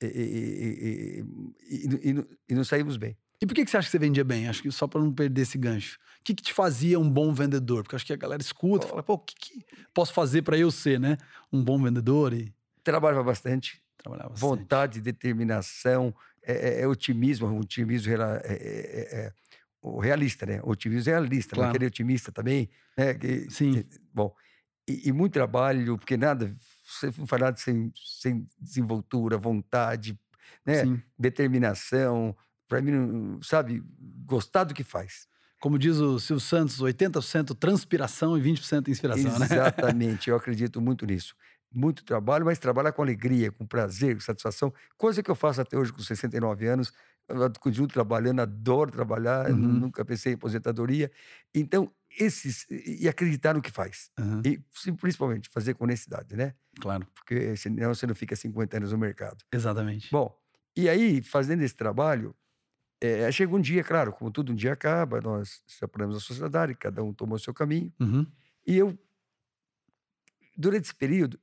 e, e, e, e, e não saímos bem. E por que, que você acha que você vendia bem? Acho que só para não perder esse gancho. O que, que te fazia um bom vendedor? Porque acho que a galera escuta e fala, pô, o que, que posso fazer para eu ser, né? Um bom vendedor? E... Trabalhava bastante. Trabalhava bastante. Vontade, determinação, é, é, é otimismo, otimismo é, é, é, é, o realista, né? O otimismo realista, claro. aquele otimista também. Né? Que, Sim. Que, bom, e, e, muito trabalho, porque nada, você não faz nada sem, sem desenvoltura, vontade, né? Sim. determinação, para mim, sabe, gostar do que faz. Como diz o Silvio Santos, 80% transpiração e 20% inspiração, Exatamente, né? Exatamente, eu acredito muito nisso. Muito trabalho, mas trabalhar com alegria, com prazer, com satisfação. Coisa que eu faço até hoje com 69 anos. Continuo trabalhando, adoro trabalhar, uhum. nunca pensei em aposentadoria. Então, esses. E acreditar no que faz. Uhum. E principalmente fazer com honestidade, né? Claro. Porque senão você não fica 50 anos no mercado. Exatamente. Bom, e aí, fazendo esse trabalho, é, chega um dia, claro, como tudo um dia acaba, nós separamos a sociedade, cada um tomou o seu caminho. Uhum. E eu, durante esse período,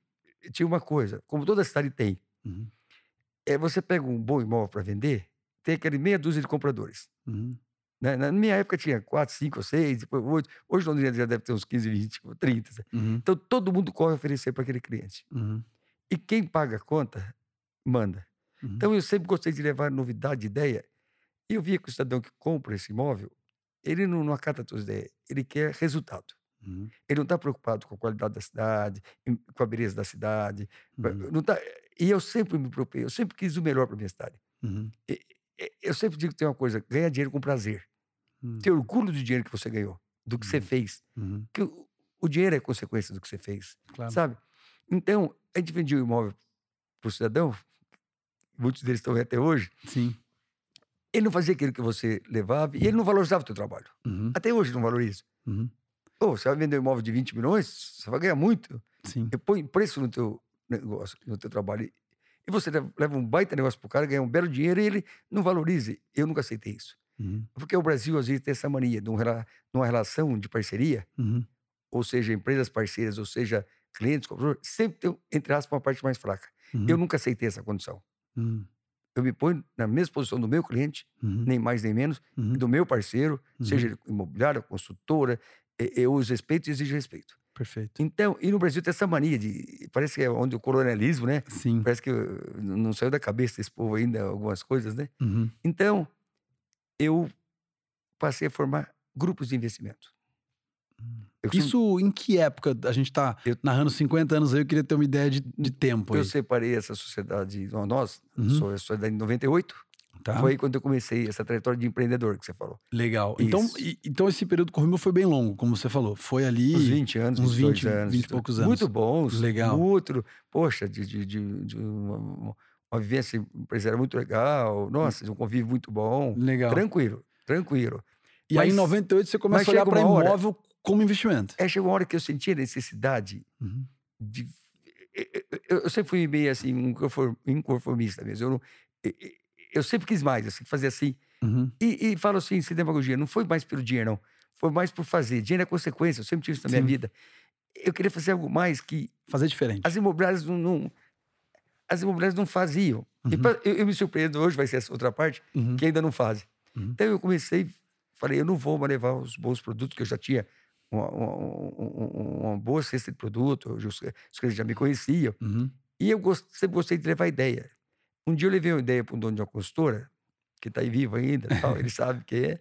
tinha uma coisa, como toda cidade tem. Uhum. É, você pega um bom imóvel para vender, tem aquele meia dúzia de compradores. Uhum. Né? Na minha época tinha quatro, cinco, seis, depois oito. Hoje Londrina já deve ter uns 15, 20, 30. Uhum. Então todo mundo corre oferecer para aquele cliente. Uhum. E quem paga a conta, manda. Uhum. Então eu sempre gostei de levar novidade, ideia e eu via que o cidadão que compra esse imóvel, ele não, não acata a tua ideia, ele quer resultado. Uhum. Ele não está preocupado com a qualidade da cidade, com a beleza da cidade. Uhum. Não tá, e eu sempre me preocupei, eu sempre quis o melhor para minha cidade. Uhum. E, eu sempre digo que tem uma coisa: ganhar dinheiro com prazer. Ter orgulho do dinheiro que você ganhou, do que você uhum. fez. Uhum. Que o, o, dinheiro é consequência do que você fez. Claro. Sabe? Então, a gente vendia o imóvel para o cidadão, muitos deles estão aí até hoje. Sim. Ele não fazia aquilo que você levava e ele não valorizava o teu trabalho. Uhum. Até hoje não valoriza. Uhum. Oh, você vai vender um imóvel de 20 milhões, você vai ganhar muito. Sim. Põe preço no teu negócio, no teu trabalho. E você leva um baita negócio pro cara, ganha um belo dinheiro e ele não valorize. Eu nunca aceitei isso. Uhum. Porque o Brasil, às vezes, tem essa mania de uma relação de parceria, uhum. ou seja, empresas parceiras, ou seja, clientes, sempre tem, entre aspas, uma parte mais fraca. Uhum. Eu nunca aceitei essa condição. Eu me ponho na mesma posição do meu cliente, uhum. nem mais nem menos, uhum. do meu parceiro, uhum. seja imobiliária, consultora, eu os respeito e exijo respeito. Perfeito. Então, e no Brasil tem essa mania de. Parece que é onde o colonialismo, né? Sim. Parece que não saiu da cabeça desse povo ainda algumas coisas, né? Uhum. Então, eu passei a formar grupos de investimento. Eu Isso em que época? A gente está eu... narrando 50 anos aí, eu queria ter uma ideia de, de tempo. Eu aí. separei essa sociedade, nós, uhum. sou a sociedade em 98. Tá. Foi quando eu comecei essa trajetória de empreendedor que você falou. Legal. Então, e, então esse período correu foi bem longo, como você falou. Foi ali. Uns 20 anos, uns 20, anos. 20 e poucos anos. Muito bons. Legal. Muito. Poxa, de, de, de, de uma, uma vivência empresarial muito legal. Nossa, um convívio muito bom. Legal. Tranquilo, tranquilo. E mas, aí em 98 você começa a olhar para imóvel hora, como investimento. É, chegou uma hora que eu senti a necessidade uhum. de. Eu, eu, sempre fui meio assim, um inconformista mesmo. Eu, não, eu sempre quis mais, assim, fazer assim. Uhum. E, e falo assim, sem demagogia, não foi mais pelo dinheiro, não. Foi mais por fazer. Dinheiro é consequência, eu sempre tive isso na Sim. minha vida. Eu queria fazer algo mais que. Fazer diferente. As imobiliárias não. não as imobiliárias não faziam. Uhum. Pra, eu, eu, me surpreendo, hoje vai ser essa outra parte, uhum. que ainda não fazem. Uhum. Então eu comecei, falei, eu não vou mais levar os bons produtos que eu já tinha uma, uma, uma, boa cesta de produto, os clientes já me conheciam. Uhum. E eu gost, sempre gostei de levar ideia. Um dia eu levei uma ideia para um dono de uma consultora, que está aí vivo ainda, tal, ele sabe que é.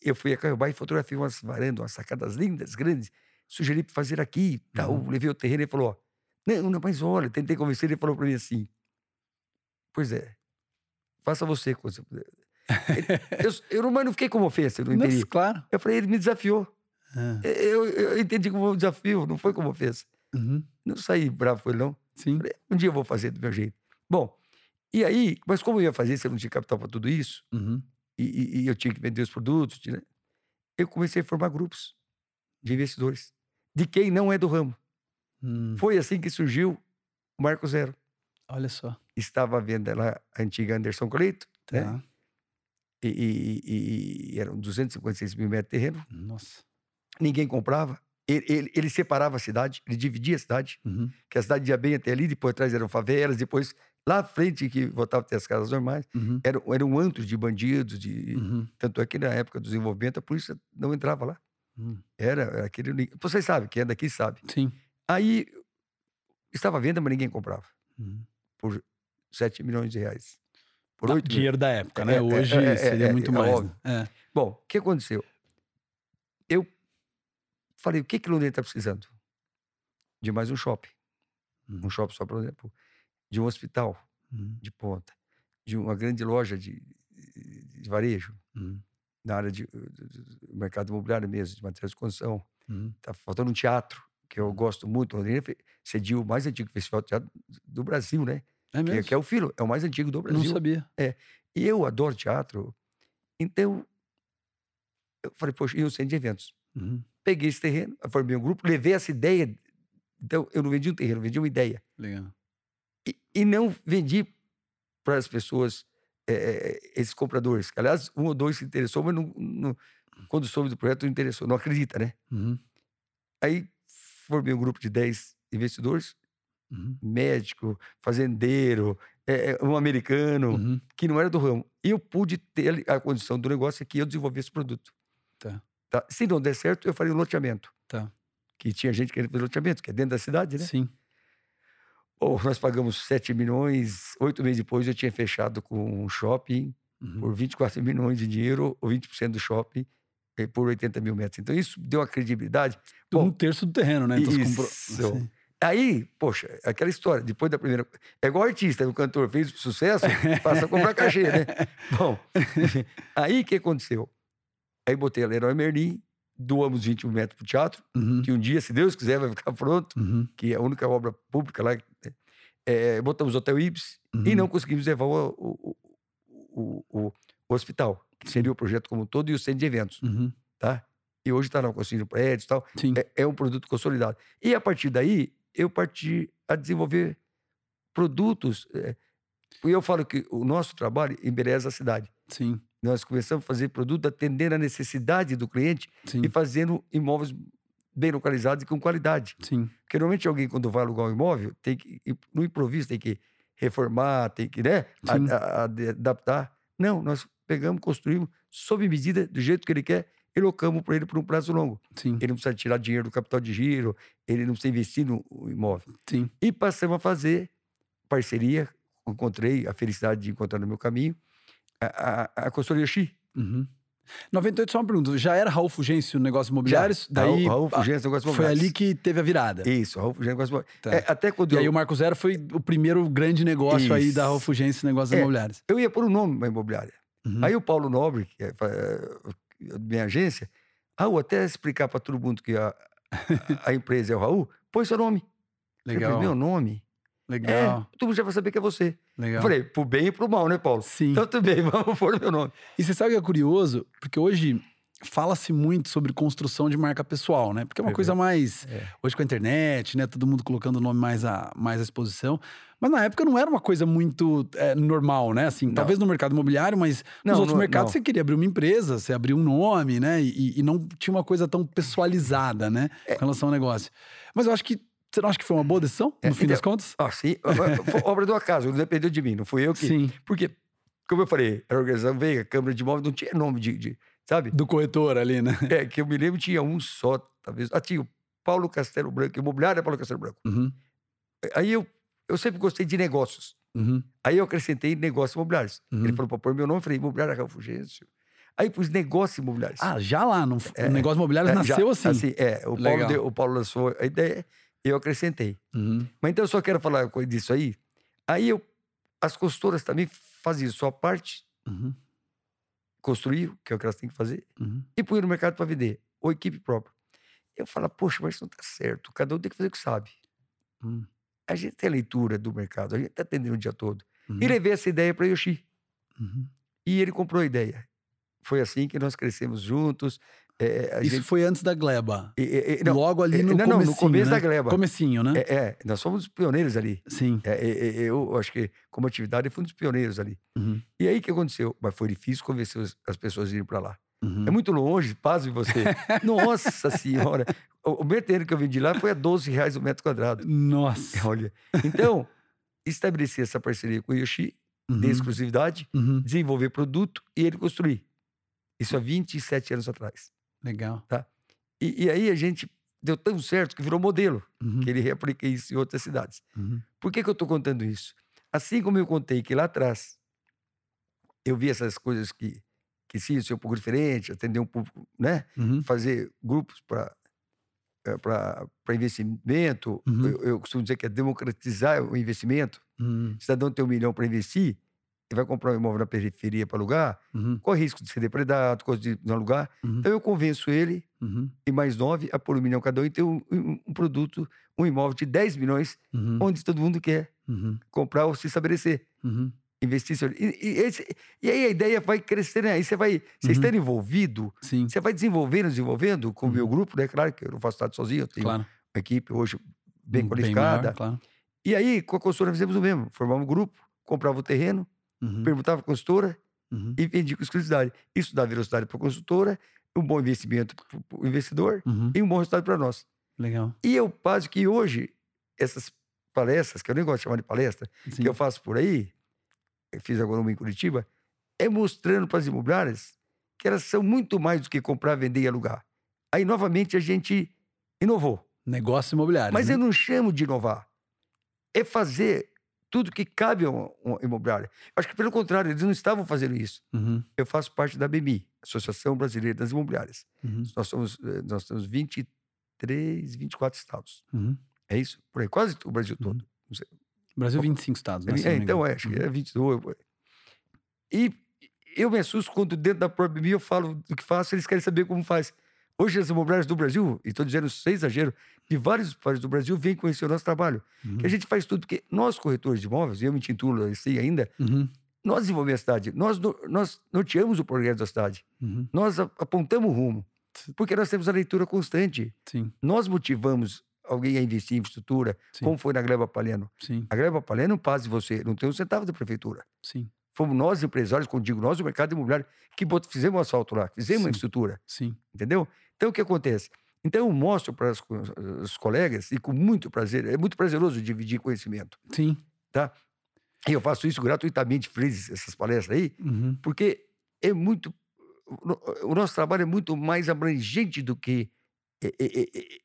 Eu fui a Caiobá e fotografei umas varandas, umas sacadas lindas, grandes. Sugeri para fazer aqui, tal. Uhum. Levei o terreno e falou: não, não, mas olha, tentei convencer, ele falou para mim assim: Pois é, faça você puder. eu, eu, não, mas não fiquei como ofensa, eu não entendi. Mas, claro. Eu falei, ele me desafiou. Ah. Eu, eu, entendi como um desafio, não foi como ofensa. Uhum. Não saí bravo ele, não. Sim. Falei, um dia eu vou fazer do meu jeito. Bom, e aí, mas como eu ia fazer se eu não tinha capital para tudo isso, uhum. e, e, e, eu tinha que vender os produtos, né? eu comecei a formar grupos de investidores, de quem não é do ramo. Hum. Foi assim que surgiu o Marco Zero. Olha só. Estava à venda lá a antiga Anderson Cleito, tá. né? E, e, e, eram 256 mil metros de terreno. Nossa. Ninguém comprava. Ele, ele, ele, separava a cidade, ele dividia a cidade, uhum. que a cidade ia bem até ali, depois atrás eram favelas, depois lá à frente, que voltava a ter as casas normais, uhum. era, era um antro de bandidos, de, uhum. tanto é que na época do desenvolvimento a polícia não entrava lá. Hum. Era, era aquele. Vocês sabem, quem é daqui sabe. Sim. Aí estava à venda, mas ninguém comprava. Uhum. Por 7 milhões de reais. Por 8 Dinheiro da época, né? É, é Hoje é, é, seria é, muito mais. Né? Bom, o que aconteceu? Eu falei, o que que Londrina está precisando? De mais um shopping. Uhum. Um shopping só, por exemplo, de um hospital uhum. de ponta, de uma grande loja de, de varejo, uhum. na área de, do mercado imobiliário mesmo, de materiais de construção. Está faltando um teatro, que eu gosto muito. Londrina cediu o mais antigo festival de teatro do Brasil, né? É mesmo? Que, que, é o Filo, é o mais antigo do Brasil. Não sabia. É. E eu adoro teatro. Então, eu falei, poxa, e o centro de eventos? Uhum. Peguei esse terreno, formei um grupo, levei essa ideia. Então, eu não vendi um terreno, eu vendi uma ideia. Legal. E, e não vendi para as pessoas, é, esses compradores. Aliás, um ou dois se interessou, mas não, não, quando soube do projeto não interessou. Não acredita, né? Uhum. Aí, formei um grupo de 10 investidores Uhum. médico, fazendeiro, é, um americano, uhum. que não era do ramo. E eu pude ter a condição do negócio é que eu desenvolvi esse produto. Tá. Tá? Se não der certo, eu faria um loteamento. Tá. Que tinha gente querendo fazer loteamento, que é dentro da cidade, né? Sim. Ou nós pagamos 7 milhões, oito meses depois eu tinha fechado com um shopping uhum. por 24 milhões de dinheiro, ou 20% do shopping, eh, por 80 mil metros. Então isso deu uma credibilidade. Bom, um terço do terreno, né? Então, isso. Comprou... Aí, poxa, aquela história, depois da primeira. É igual artista, o cantor fez sucesso, passa a comprar cachê, né? Bom, aí o que aconteceu? Aí botei a Leroy Merlin, doamos 20 metros pro teatro, uhum. que um dia, se Deus quiser, vai ficar pronto, uhum. que é a única obra pública lá. É, botamos o Hotel Ibis uhum. e não conseguimos levar o, o, o, o, hospital, que seria o projeto como um todo, e o centro de eventos, uhum. tá? E hoje está na construindo prédios e tal. É, é um produto consolidado. E a partir daí, eu parti a desenvolver produtos. É, e eu falo que o nosso trabalho embeleza a cidade. Sim. Nós começamos a fazer produto atendendo a necessidade do cliente Sim. e fazendo imóveis bem localizados e com qualidade. Sim. Porque normalmente alguém, quando vai alugar um imóvel, tem que, no improviso, tem que reformar, tem que, né, a, a, a, adaptar. Não, nós pegamos, construímos sob medida, do jeito que ele quer, e locamos para ele por um prazo longo. Sim. Ele não precisa tirar dinheiro do capital de giro, ele não precisa investir no imóvel. Sim. E passamos a fazer parceria, encontrei a felicidade de encontrar no meu caminho a, a, a consultoria Xi. Uhum. 98, só uma pergunta. Já era Raul Fugêncio negócios imobiliários? Já, daí, Raul Fugêncio negócios imobiliários. Foi ali que teve a virada. Isso, Raul Fugêncio negócios imobiliários. Tá. É, até quando e eu... aí o Marco Zero foi o primeiro grande negócio Isso. aí da Raul Fugêncio negócios é, imobiliários. Eu ia pôr um nome na imobiliária. Uhum. Aí o Paulo Nobre, que é, é minha agência, Raul, até explicar para todo mundo que a, a, empresa é o Raul, põe seu nome. Legal. Falei, meu nome. Legal. É, todo mundo já vai saber que é você. Legal. falei, pro bem e pro mal, né, Paulo? Sim. Então tudo bem, vamos pôr meu nome. E você sabe que é curioso? Porque hoje fala-se muito sobre construção de marca pessoal, né? Porque é uma é coisa mais. É. Hoje com a internet, né? Todo mundo colocando o nome mais à, mais à exposição. Mas na época não era uma coisa muito é, normal, né? Assim, não. talvez no mercado imobiliário, mas nos não, outros não, mercados você queria abrir uma empresa, você abria um nome, né? E, e não tinha uma coisa tão pessoalizada, né? É. Com relação ao negócio. Mas eu acho que você não acha que foi uma boa decisão, no é, fim então, das contas? Ah, sim. Obra do acaso, não dependeu de mim, não fui eu que. Sim. Porque, como eu falei, a organização veio, a Câmara de Imóveis não tinha nome de, de, sabe? Do corretor ali, né? É, que eu me lembro tinha um só, talvez. Ah, tinha o Paulo Castelo Branco, imobiliário é Paulo Castelo Branco. Uhum. Aí eu, eu sempre gostei de negócios. Uhum. Aí eu acrescentei negócios imobiliários. Uhum. Ele falou para pôr meu nome, eu falei, imobiliário Raul Fugêncio. Aí pus negócios imobiliários. Ah, já lá, no, é, o negócio imobiliário é, nasceu já, assim. assim. É, o Paulo, deu, o Paulo lançou a ideia, eu acrescentei. Uhum. Mas então eu só quero falar disso aí. Aí eu, as costuras também faziam sua parte, uhum construir, que é o que elas têm que fazer, uhum. e pôr no mercado para vender, ou equipe própria. Eu falo, poxa, mas isso não está certo, cada um tem que fazer o que sabe. Uhum. A gente tem a leitura do mercado, a gente está atendendo o dia todo. Uhum. E levei essa ideia para Yoshi. Uhum. E ele comprou a ideia. Foi assim que nós crescemos juntos, É, Isso gente... foi antes da Gleba. É, é, não, Logo ali no não, não, no começo né? da Gleba. Comecinho, né? É, é nós fomos pioneiros ali. Sim. eu acho que, como atividade, fomos pioneiros ali. Uhum. E aí, o que aconteceu? Mas foi difícil convencer as pessoas a irem para lá. Uhum. É muito longe, pasme você. Nossa Senhora! O, o terreno que eu vendi lá foi a 12 reais o metro quadrado. Nossa! Olha. Então, estabeleci essa parceria com o Yoshi, uhum. de exclusividade, uhum. desenvolver produto e ele construir. Isso há 27 anos atrás. Legal. Tá? E, e aí a gente deu tão certo que virou modelo, uhum. que ele reaplica isso em outras cidades. Uhum. Por que, que eu estou contando isso? Assim como eu contei que lá atrás eu vi essas coisas que, que sim, ser um pouco diferente, atender um público, né? Uhum. Fazer grupos para eh, para investimento, uhum. eu, eu, costumo dizer que é democratizar o investimento. Uhum. O cidadão tem um milhão para investir, vai comprar um imóvel na periferia para alugar, uhum. corre risco de ser depredado, coisa de não alugar. Uhum. Então eu convenço ele uhum. e mais nove a pôr um milhão cada um e ter um, um, um produto, um imóvel de 10 milhões, uhum. onde todo mundo quer uhum. comprar ou se estabelecer. Uhum. Investir. E, e, esse, e, aí a ideia vai crescer, né? Aí você vai, você estando envolvido, Sim. você vai desenvolvendo, desenvolvendo com o meu grupo, né? Claro que eu não faço nada sozinho, eu tenho claro. uma equipe hoje bem qualificada. Bem maior, claro. E aí, com a consultora, fizemos o mesmo. Formamos um grupo, comprava o terreno, uhum. perguntava a consultora uhum. e vendia com exclusividade. Isso dá velocidade para a consultora, um bom investimento para o investidor uhum. e um bom resultado para nós. Legal. E eu passo que hoje, essas palestras, que eu nem gosto de chamar de palestra, Sim. que eu faço por aí, eu fiz agora uma em Curitiba, é mostrando para as imobiliárias que elas são muito mais do que comprar, vender e alugar. Aí, novamente, a gente inovou. Negócio imobiliário. Mas né? eu não chamo de inovar. É fazer tudo que cabe a um, um imobiliário. Acho que, pelo contrário, eles não estavam fazendo isso. Uhum. Eu faço parte da BMI, Associação Brasileira das Imobiliárias. Uhum. Nós, somos, eh, nós temos 23, 24 estados. Uhum. É isso? Por aí, quase o Brasil todo. Uhum. Brasil, 25 estados, né? É, então, é, acho que é 22. Uhum. E eu me assusto quando dentro da própria BMI eu falo do que faço, eles querem saber como faz. Hoje as imobiliárias do Brasil, e estou dizendo sem exagero, de vários países do Brasil vêm conhecer o nosso trabalho. Uhum. Que a gente faz tudo, porque nós, corretores de imóveis, e eu me intitulo assim ainda, uhum. nós desenvolvemos a cidade, nós, nós norteamos o progresso da cidade, uhum. nós apontamos o rumo, porque nós temos a leitura constante. Sim. Nós motivamos alguém a investir em infraestrutura, Sim. como foi na Gleba Paleno. Sim. A Gleba Paleno não passa você, não tem um centavo da prefeitura. Sim. Fomos nós, empresários, quando digo nós, o mercado imobiliário, que fizemos um asfalto lá, fizemos Sim. uma estrutura. Sim. Entendeu? Então, o que acontece? Então, eu mostro para os colegas, e com muito prazer, é muito prazeroso dividir conhecimento. Sim. Tá? E eu faço isso gratuitamente, fiz essas palestras aí, uhum. porque é muito. O nosso trabalho é muito mais abrangente do que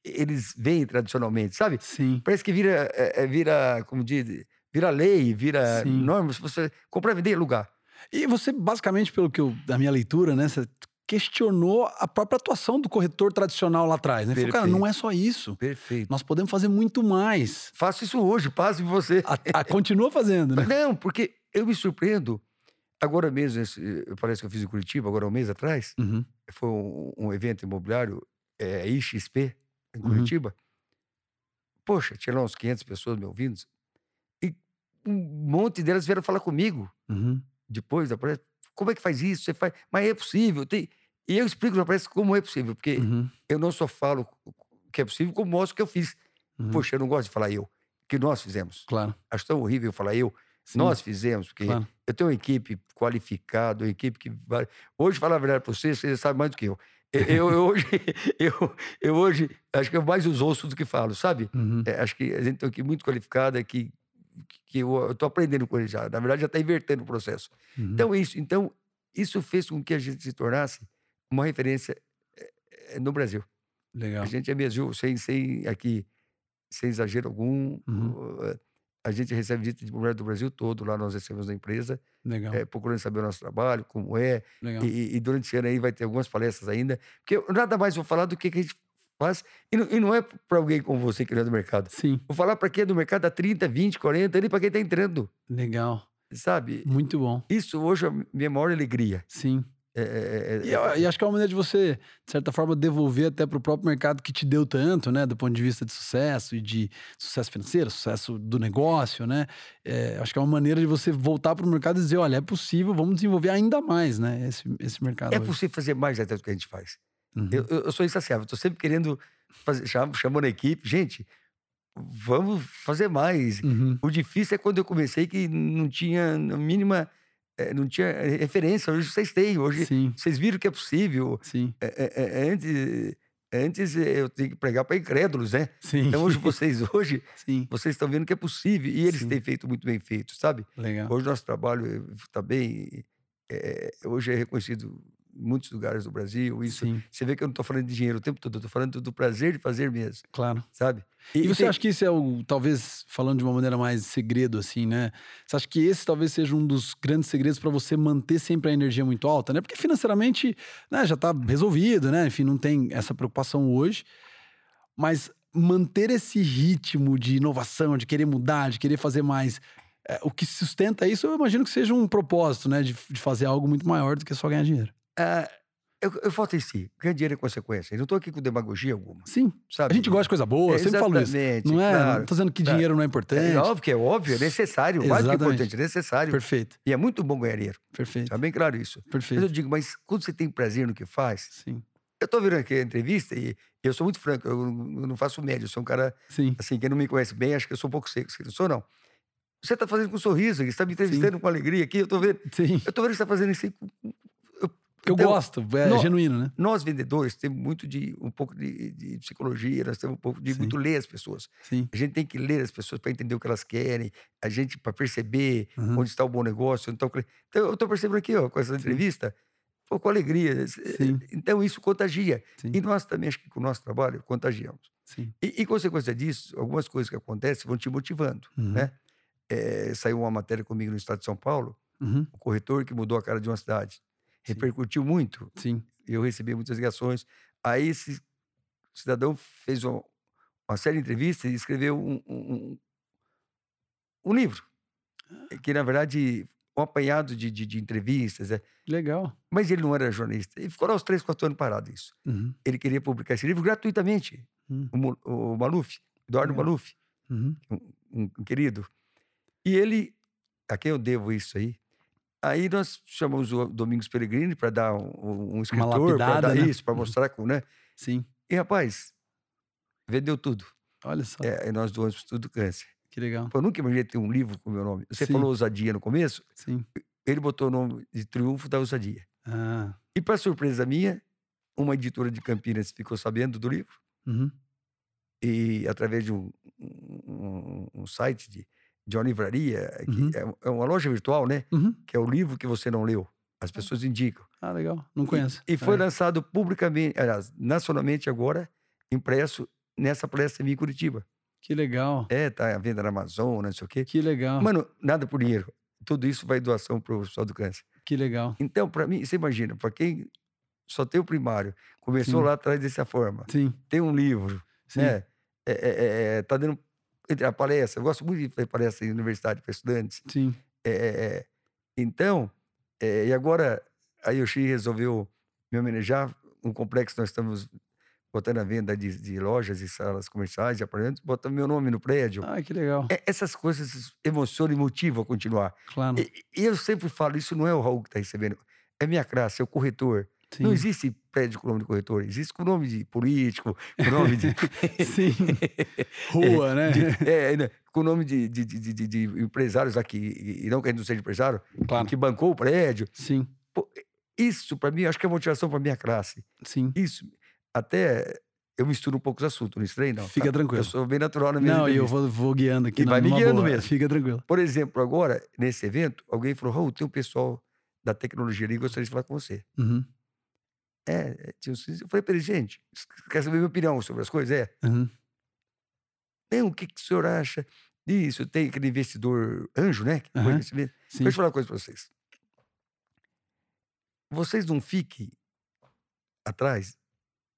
eles veem tradicionalmente, sabe? Sim. Parece que vira, é, vira como diz, vira lei, vira Sim. norma, se você comprar, vender e alugar. E você, basicamente, pelo que eu, da minha leitura, né, você questionou a própria atuação do corretor tradicional lá atrás. Né? Falou, cara, não é só isso. Perfeito. Nós podemos fazer muito mais. Faço isso hoje, passe você. A, a, continua fazendo, né? Não, porque eu me surpreendo. Agora mesmo, parece que eu fiz em Curitiba, agora um mês atrás, uhum. foi um, um, evento imobiliário, é, IXP, em uhum. Curitiba. Uhum. Poxa, tinha lá uns 500 pessoas me ouvindo. Um monte delas vieram falar comigo. Uhum. Depois da palestra. Como é que faz isso? Você faz... Mas é possível. Tem... E eu explico para eles como é possível, porque uhum. eu não só falo que é possível, como mostro que eu fiz. Uhum. Poxa, eu não gosto de falar eu, que nós fizemos. Claro. Acho tão horrível falar eu. Sim. Nós fizemos, porque claro. eu tenho uma equipe qualificada, uma equipe que. Hoje, falar a verdade para vocês, vocês sabem mais do que eu. Eu, eu, hoje, eu, eu hoje, acho que eu mais os ouço do que falo, sabe? Uhum. É, acho que a gente tem uma equipe muito qualificada, que, que eu estou aprendendo com eles já. Na verdade, já está invertendo o processo. Uhum. Então, isso, então, isso fez com que a gente se tornasse uma referência é, no Brasil. Legal. A gente é mesmo, sem, sem aqui, sem exagero algum, uhum. a gente recebe visita de mulher do Brasil todo, lá nós recebemos na empresa, Legal. É, procurando saber o nosso trabalho, como é, e, e, durante esse ano aí vai ter algumas palestras ainda, porque eu nada mais vou falar do que, que a gente faz, e não, e não é para alguém como você que não é do mercado. Sim. Vou falar para quem é do mercado há 30, 20, 40 anos, para quem está entrando. Legal. Sabe? Muito bom. Isso hoje é a minha maior alegria. Sim. É, é, é, e, eu, e, acho que é uma maneira de você, de certa forma, devolver até para o próprio mercado que te deu tanto, né? Do ponto de vista de sucesso e de sucesso financeiro, sucesso do negócio, né? É, acho que é uma maneira de você voltar para o mercado e dizer, olha, é possível, vamos desenvolver ainda mais, né? Esse, esse mercado. É hoje. possível fazer mais até do que a gente faz. Uhum. Eu, eu, sou insaciável, estou sempre querendo fazer, chamando a equipe. Gente, vamos fazer mais. Uhum. O difícil é quando eu comecei que não tinha a mínima. É, não tinha referência. Hoje vocês têm. Hoje Sim. vocês viram que é possível. Sim. É, é, antes, antes eu tinha que pregar para incrédulos, né? Sim. Então hoje vocês hoje Sim. vocês estão vendo que é possível e eles têm feito muito bem feito, sabe? Legal. Hoje nosso trabalho está bem. hoje é reconhecido muitos lugares do Brasil. Isso. Sim. Você vê que eu não estou falando de dinheiro o tempo todo, eu estou falando do prazer de fazer mesmo. Claro. Sabe? E, e você tem... acha que isso é o, talvez, falando de uma maneira mais segredo, assim, né? Você acha que esse talvez seja um dos grandes segredos para você manter sempre a energia muito alta, né? Porque financeiramente né, já está resolvido, né? Enfim, não tem essa preocupação hoje. Mas manter esse ritmo de inovação, de querer mudar, de querer fazer mais, é, o que sustenta isso, eu imagino que seja um propósito, né? De, de fazer algo muito maior do que só ganhar dinheiro. Uh, eu, eu em si. Ganhar dinheiro é consequência. Eu não estou aqui com demagogia alguma. Sim. Sabe? A gente gosta de coisa boa, é, sempre falo isso. Não é? Claro, não tô dizendo que dinheiro não é importante. É óbvio que é óbvio, é necessário. Mais do que importante, é necessário. Perfeito. E é muito bom ganhar dinheiro. Perfeito. Tá bem claro isso. Perfeito. Mas eu digo, mas quando você tem prazer no que faz. Sim. Eu estou virando aqui a entrevista e eu sou muito franco, eu não faço médio, eu sou um cara. Sim. Assim, quem não me conhece bem, acho que eu sou um pouco seco. Não sou, não. Você está fazendo com um sorriso, você está me entrevistando Sim. com alegria aqui, eu estou vendo. Sim. Eu estou vendo que você está fazendo isso com, eu então, gosto, é nós, genuíno, né? Nós, vendedores, temos muito de um pouco de, de psicologia, nós temos um pouco de Sim. muito ler as pessoas. Sim. A gente tem que ler as pessoas para entender o que elas querem, a gente para perceber uhum. onde está o bom negócio. Então, então eu estou percebendo aqui, ó, com essa entrevista, pô, com alegria. Sim. Então, isso contagia. E nós também, acho que com o nosso trabalho, contagiamos. Sim. E, e consequência disso, algumas coisas que acontecem vão te motivando, uhum. né? É, saiu uma matéria comigo no estado de São Paulo, uhum. o corretor que mudou a cara de uma cidade repercutiu muito. Sim. Eu recebi muitas ligações. Aí esse cidadão fez uma, uma série de entrevistas e escreveu um, um, um livro. Ah. Que, na verdade, um apanhado de, de, de, entrevistas. É. Legal. Mas ele não era jornalista. Ele ficou lá uns três, quatro anos parado isso. Uhum. Ele queria publicar esse livro gratuitamente. Uhum. O, o Maluf, Eduardo uhum. Maluf, um, um, querido. E ele, a quem eu devo isso aí, Aí nós chamamos o Domingos Peregrini para dar um, um escritor, para dar né? isso, para mostrar como, né? Sim. E rapaz, vendeu tudo. Olha só. É, e nós doamos tudo câncer. Que legal. Eu nunca imaginei ter um livro com o meu nome. Você Sim. falou ousadia no começo? Sim. Ele botou o nome de Triunfo da Ousadia. Ah. E para surpresa minha, uma editora de Campinas ficou sabendo do livro. Uhum. E através de um, um, um site de, de uma livraria, uhum. é, é, uma loja virtual, né? Uhum. Que é o livro que você não leu. As ah. pessoas indicam. Ah, legal. Não conheço. E, e foi é. lançado publicamente, aliás, nacionalmente agora, impresso nessa palestra em Curitiba. Que legal. É, tá à venda na Amazon, não sei o quê. Que legal. Mano, nada por dinheiro. Tudo isso vai doação para o pessoal do câncer. Que legal. Então, para mim, você imagina, para quem só tem o primário, começou Sim. lá atrás dessa forma, Sim. tem um livro, Sim. né? É, é, é, tá dando a palestra. Eu gosto muito de fazer palestra em universidade para estudantes. Sim. É, é, é. então, é, e agora a Yoshi resolveu me homenagear. Um complexo nós estamos botando a venda de, de, lojas e salas comerciais e apartamentos, botando meu nome no prédio. Ah, que legal. É, essas coisas emocionam e motivam a continuar. Claro. E, e, eu sempre falo, isso não é o Raul que está recebendo, é minha classe, é o corretor. Sim. Não existe prédio com nome de corretor, existe com nome de político, com nome de. Sim. Rua, né? De, é, né, com nome de, de, de, de, empresários aqui, e não que a gente não seja empresário, claro. que bancou o prédio. Sim. Pô, isso, para mim, acho que é motivação para minha classe. Sim. Isso. Até eu misturo um pouco os assuntos, não estranho, não. Fica tá? tranquilo. Eu sou bem natural na minha Não, e eu vou, vou, guiando aqui. E vai me guiando boa. mesmo. Fica tranquilo. Por exemplo, agora, nesse evento, alguém falou: Raul, tem um pessoal da tecnologia ali que gostaria de falar com você. Uhum. É, é tinha Eu falei para ele, gente, quer saber minha opinião sobre as coisas? É. Uhum. O que, que o senhor acha disso? Tem aquele investidor anjo, né? Uhum. Deixa eu falar uma coisa para vocês. Vocês não fiquem atrás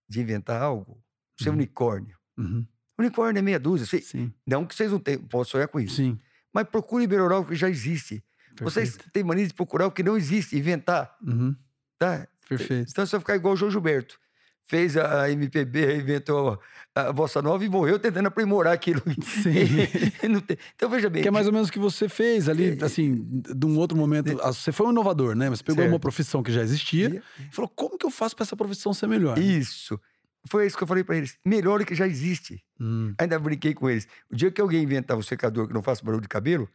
de inventar algo, ser uhum. unicórnio. Uhum. Unicórnio é meia dúzia. Você, Sim. Não que vocês não tenham, possam sonhar com isso. Sim. Mas procure melhorar o que já existe. Perfeito. Vocês têm mania de procurar o que não existe, inventar. Uhum. Tá? Perfeito. Então você vai ficar igual o João Gilberto. fez a MPB, inventou a bossa nova e morreu tentando aprimorar aquilo. Sim. então veja bem. Que é mais ou menos o que você fez ali, é, assim, de um outro momento. Você foi um inovador, né? Você pegou certo. uma profissão que já existia e falou: como que eu faço para essa profissão ser melhor? Isso. Foi isso que eu falei para eles. Melhor do que já existe. Hum. Ainda brinquei com eles. O dia que alguém inventar um secador que não faça barulho de cabelo,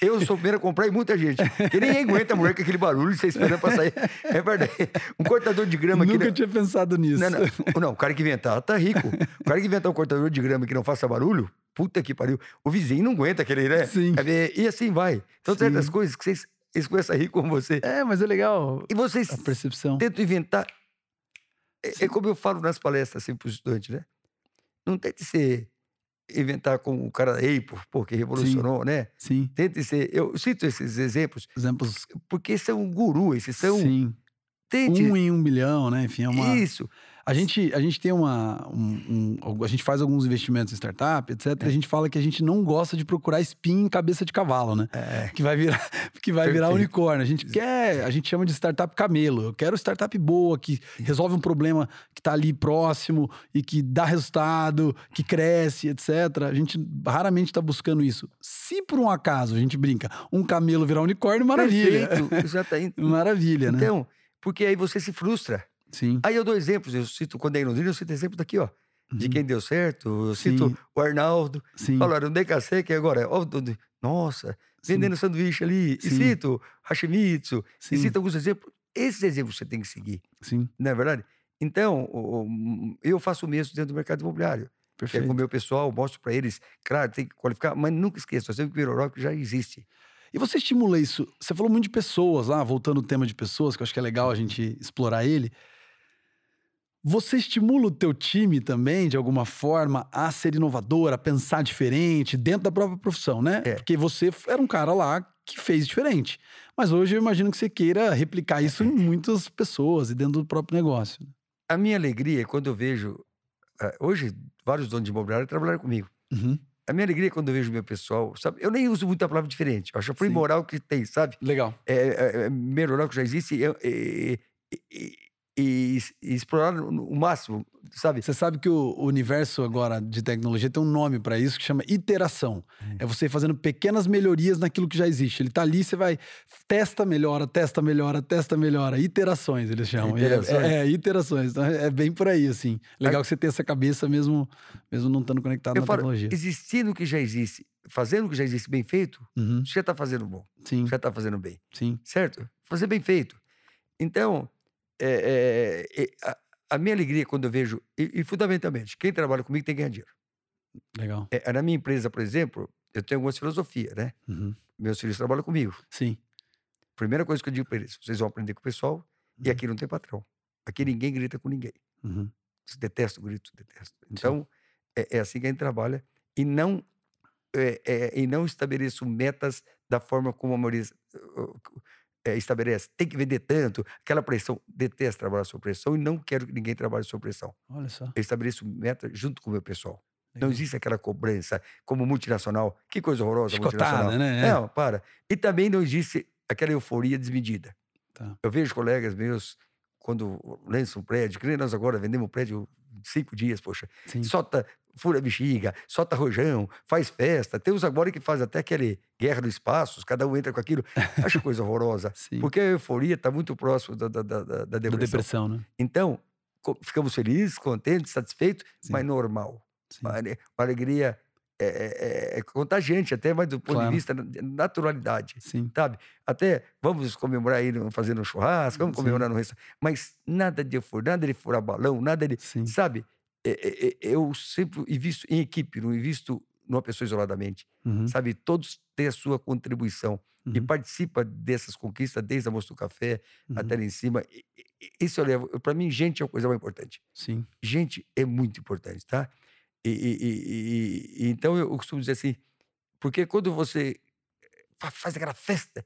eu sou o primeiro a comprar e muita gente. Porque ninguém aguenta a mulher com aquele barulho e você esperando pra sair. É verdade. Um cortador de grama Nunca que. tinha pensado nisso. Não, não, não, o cara que inventar tá rico. O cara que inventar um cortador de grama que não faça barulho, puta que pariu. O vizinho não aguenta aquele, né? Sim. E assim vai. Então, Sim. certas coisas que vocês, eles começam a rir com você. É, mas é legal. E vocês a percepção. tentam inventar é, é, como eu falo nas palestras assim, para os estudantes, né? Não tente ser inventar com o cara da Apple, porque revolucionou, Sim. né? Sim. Tente ser. Eu cito esses exemplos. Exemplos. Porque são guru, esses são. Sim. Tente. Um em um milhão, né? Enfim, é uma. Isso. A gente, a gente tem uma. Um, um, a gente faz alguns investimentos em startup, etc. É. E a gente fala que a gente não gosta de procurar spin em cabeça de cavalo, né? É. Que vai virar, que vai virar unicórnio. A gente quer, a gente chama de startup camelo. Eu quero startup boa, que resolve um problema que está ali próximo e que dá resultado, que cresce, etc. A gente raramente está buscando isso. Se por um acaso a gente brinca, um camelo virar unicórnio, maravilha. Perfeito. Exatamente. maravilha, né? Então, porque aí você se frustra. Sim. Aí eu dou exemplos, eu cito, quando é em Londrina, eu cito exemplos daqui, ó. Uhum. De quem deu certo, eu cito Sim. o Arnaldo. Sim. Falaram, DKC, que agora, ó, nossa, vendendo Sim. sanduíche ali. Sim. E cito Hashimitsu, e cito alguns exemplos. Esses exemplos você tem que seguir. Sim. Não é verdade? Então, eu faço o mesmo dentro do mercado imobiliário. Perfeito. É com o meu pessoal, mostro para eles, claro, tem que qualificar, mas nunca esqueça, sempre que o que já existe. E você estimula isso? Você falou muito de pessoas, lá, voltando ao tema de pessoas, que eu acho que é legal a gente explorar ele. Você estimula o teu time também, de alguma forma, a ser inovador, a pensar diferente, dentro da própria profissão, né? É. Porque você era um cara lá que fez diferente. Mas hoje eu imagino que você queira replicar isso em muitas pessoas e dentro do próprio negócio. A minha alegria é quando eu vejo. Eh, hoje, vários donos de imobiliário trabalharam comigo. Uhum. A minha alegria é quando eu vejo meu pessoal, sabe? Eu nem uso muita palavra diferente. Eu acho aprimorar o que tem, sabe? Legal. É, é, é melhorar o que já existe. É, é, é, e, e, explorar o máximo, sabe? Você sabe que o, universo agora de tecnologia tem um nome para isso que chama iteração. Hum. É você fazendo pequenas melhorias naquilo que já existe. Ele tá ali, você vai testa, melhora, testa, melhora, testa, melhora. Iterações, eles chamam. Iterações. É, é, iterações. Então é bem por aí, assim. Legal que você tenha essa cabeça mesmo, mesmo não estando conectado Eu na falo, tecnologia. Existindo o que já existe, fazendo o que já existe bem feito, uhum. você já tá fazendo bom. Sim. Já tá fazendo bem. Sim. Certo? Fazer bem feito. Então, é, é, a, a, minha alegria quando eu vejo, e, e, fundamentalmente, quem trabalha comigo tem que ganhar dinheiro. Legal. É, na minha empresa, por exemplo, eu tenho algumas filosofias, né? Uhum. Meus filhos trabalham comigo. Sim. Primeira coisa que eu digo para eles: vocês vão aprender com o pessoal, uhum. e aqui não tem patrão. Aqui ninguém grita com ninguém. Uhum. Detesto grito, detesto. Então, é, é, assim que a gente trabalha. E não, é, é, e não estabeleço metas da forma como a maioria é, estabelece, tem que vender tanto, aquela pressão, detesto trabalhar sob pressão e não quero que ninguém trabalhe sob pressão. Olha só. Eu estabeleço meta junto com o meu pessoal. Não existe aquela cobrança como multinacional. Que coisa horrorosa Escotada, multinacional. né? É. Não, para. E também não existe aquela euforia desmedida. Tá. Eu vejo colegas meus, quando lançam um prédio, que nem nós agora vendemos um prédio cinco dias, poxa. Sim. Solta, fura bexiga, solta rojão, faz festa. Tem uns agora que faz até aquele guerra dos espaços, cada um entra com aquilo. Acho coisa horrorosa. porque a euforia está muito próximo da, da, da, da depressão. Da depressão, né? Então, ficamos felizes, contentes, satisfeitos, Sim. mas normal. Uma, uma, alegria é, é, é, contagiante, até mais do ponto claro. de vista da naturalidade. Sim. Sabe? Até vamos comemorar aí fazendo um churrasco, vamos comemorar no restaurante. Mas nada de euforia, nada de furar balão, nada de. Sim. Sabe? eu sempre invisto em equipe, não invisto numa pessoa isoladamente. Uhum. Sabe? Todos têm a sua contribuição uhum. e participa dessas conquistas, desde a moça do café uhum. até lá em cima. Isso eu levo. Para mim, gente é uma coisa mais importante. Sim. Gente é muito importante, tá? E, e, e, então eu costumo dizer assim, porque quando você faz aquela festa,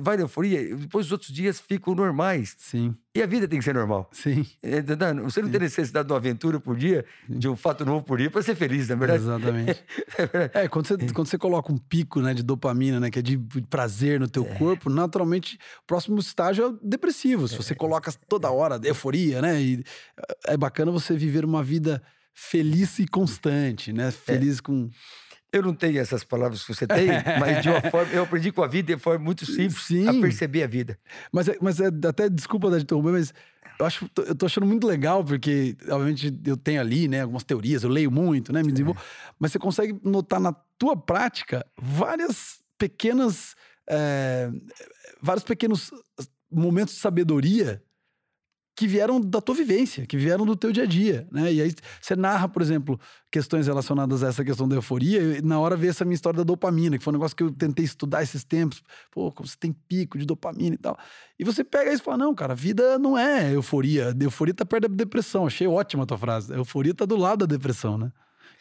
vai na euforia, depois os outros dias ficam normais. Sim. E a vida tem que ser normal. Sim. É, você não tem necessidade de uma aventura por dia, de um fato novo por dia, para ser feliz, não é verdade? Exatamente. É, é, quando, você, quando você coloca um pico né, de dopamina, né, que é de prazer no teu é. corpo, naturalmente o próximo estágio é depressivo. Se você é. coloca toda hora euforia, né? E é bacana você viver uma vida feliz e constante, né? Feliz com eu não tenho essas palavras que você tem, mas de uma forma. Eu aprendi com a vida de forma muito simples Sim. a perceber a vida. Mas, é, mas é, até desculpa da interromper, mas eu acho eu tô achando muito legal, porque, obviamente, eu tenho ali, né, algumas teorias, eu leio muito, né? Me desenvolvo. É. Mas você consegue notar na tua prática várias pequenas. É, vários pequenos momentos de sabedoria que vieram da tua vivência, que vieram do teu dia a dia, né? E aí você narra, por exemplo, questões relacionadas a essa questão da euforia, e na hora vê essa minha história da dopamina, que foi um negócio que eu tentei estudar esses tempos. Pô, como você tem pico de dopamina e tal. E você pega isso e fala: não, cara, a vida não é euforia. A euforia tá perto da depressão. Achei ótima a tua frase. A euforia tá do lado da depressão, né?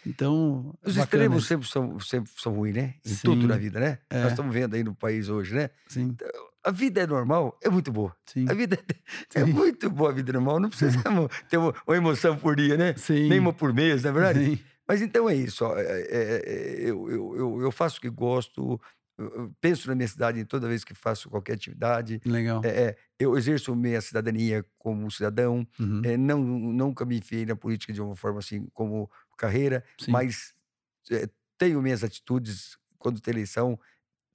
Então. Os extremos sempre são, sempre são ruins, né? Em Sim. tudo na vida, né? É. Nós estamos vendo aí no país hoje, né? Sim. Então, a vida é normal, é muito boa. Sim. A vida é, é muito boa, a vida normal. Não precisamos ter uma, uma, emoção por dia, né? Sim. Nem uma por mês, não é verdade? Sim. Mas então é isso. Ó, é, é, é, eu, eu, eu, faço o que gosto, penso na minha cidade toda vez que faço qualquer atividade. Legal. É, é, eu exerço minha cidadania como cidadão. Uhum. É, não, nunca me enfiei na política de uma forma assim como carreira, Sim. mas tenho minhas atitudes quando tem eleição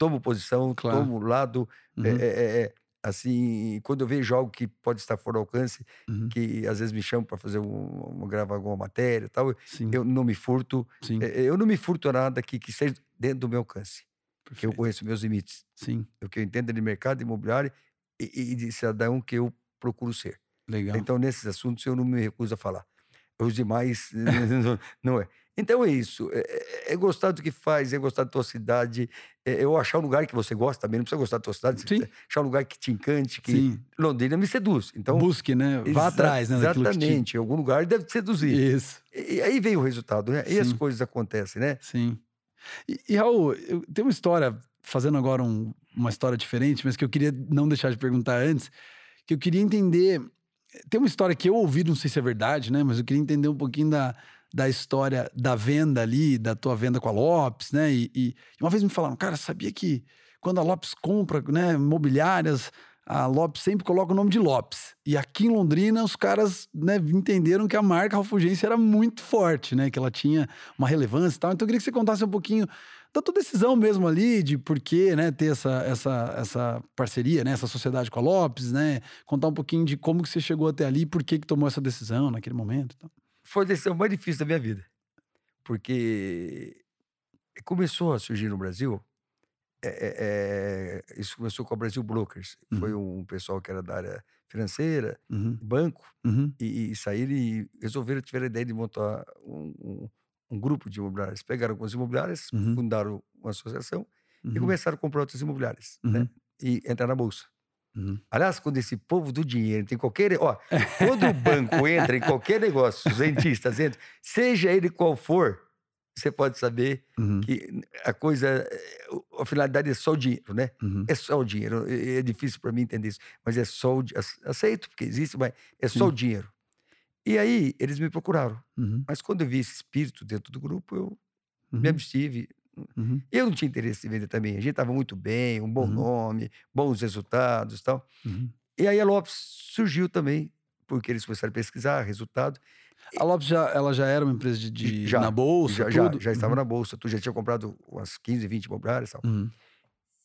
tomo posição, claro. tomo lado. Uhum. É, é, é, assim, quando eu vejo algo que pode estar fora do alcance, uhum. que às vezes me chamam para fazer um, gravar alguma matéria tal, Sim. eu não me furto. É, eu não me furto a nada que, que seja dentro do meu alcance. Porque eu conheço meus limites. Sim. O que eu entendo de mercado imobiliário e, e de cidadão que eu procuro ser. Legal. Então, nesses assuntos, eu não me recuso a falar. Os demais, não é. Então é isso. É, é, é, gostar do que faz, é gostar da tua cidade. É, eu achar um lugar que você gosta também. Não precisa gostar da tua cidade. Sim. Achar um lugar que te encante, que Sim. Londrina me seduz. Então, Busque, né? Vá atrás, né? Exatamente. Te... Em algum lugar deve te seduzir. Isso. E, e aí vem o resultado, né? Sim. E as coisas acontecem, né? Sim. E, e Raul, eu tenho uma história, fazendo agora um, uma história diferente, mas que eu queria não deixar de perguntar antes, que eu queria entender. Tem uma história que eu ouvi, não sei se é verdade, né? Mas eu queria entender um pouquinho da da história da venda ali, da tua venda com a Lopes, né? E, e uma vez me falaram, cara, sabia que quando a Lopes compra né, imobiliárias, a Lopes sempre coloca o nome de Lopes. E aqui em Londrina, os caras né, entenderam que a marca Ralfugência era muito forte, né? Que ela tinha uma relevância e tal. Então eu queria que você contasse um pouquinho da tua decisão mesmo ali, de por que né, ter essa, essa, essa parceria, né, essa sociedade com a Lopes, né? Contar um pouquinho de como que você chegou até ali, por que, que tomou essa decisão naquele momento. Então foi a decisão mais difícil da minha vida. Porque começou a surgir no Brasil. É, é, isso começou com a Brasil Brokers. Uhum. Foi um pessoal que era da área financeira, uhum. banco, uhum. e, e saíram e resolveram, tiveram a ideia de montar um, um, um grupo de imobiliárias. Pegaram algumas imobiliárias, uhum. fundaram uma associação e uhum. começaram a comprar outras imobiliárias né? Uhum. e entrar na bolsa. Uhum. Aliás, quando esse povo do dinheiro tem qualquer. Ó, quando o banco entra em qualquer negócio, os rentistas entram, seja ele qual for, você pode saber uhum. que a coisa. A finalidade é só o dinheiro, né? Uhum. É só o dinheiro. É difícil para mim entender isso, mas é só o. Aceito, porque existe, mas é só o dinheiro. E aí, eles me procuraram. Uhum. Mas quando eu vi esse espírito dentro do grupo, eu me uhum. abstive, Uhum. Eu não tinha interesse em vender também. A gente estava muito bem, um bom uhum. nome, bons resultados e tal. Uhum. E aí a Lopes surgiu também, porque eles começaram a pesquisar resultado. A Lopes já, ela já era uma empresa de, de já, na bolsa, já, já, já, estava uhum. na bolsa, tu já tinha comprado umas 15, 20 imobiliárias e tal. Uhum.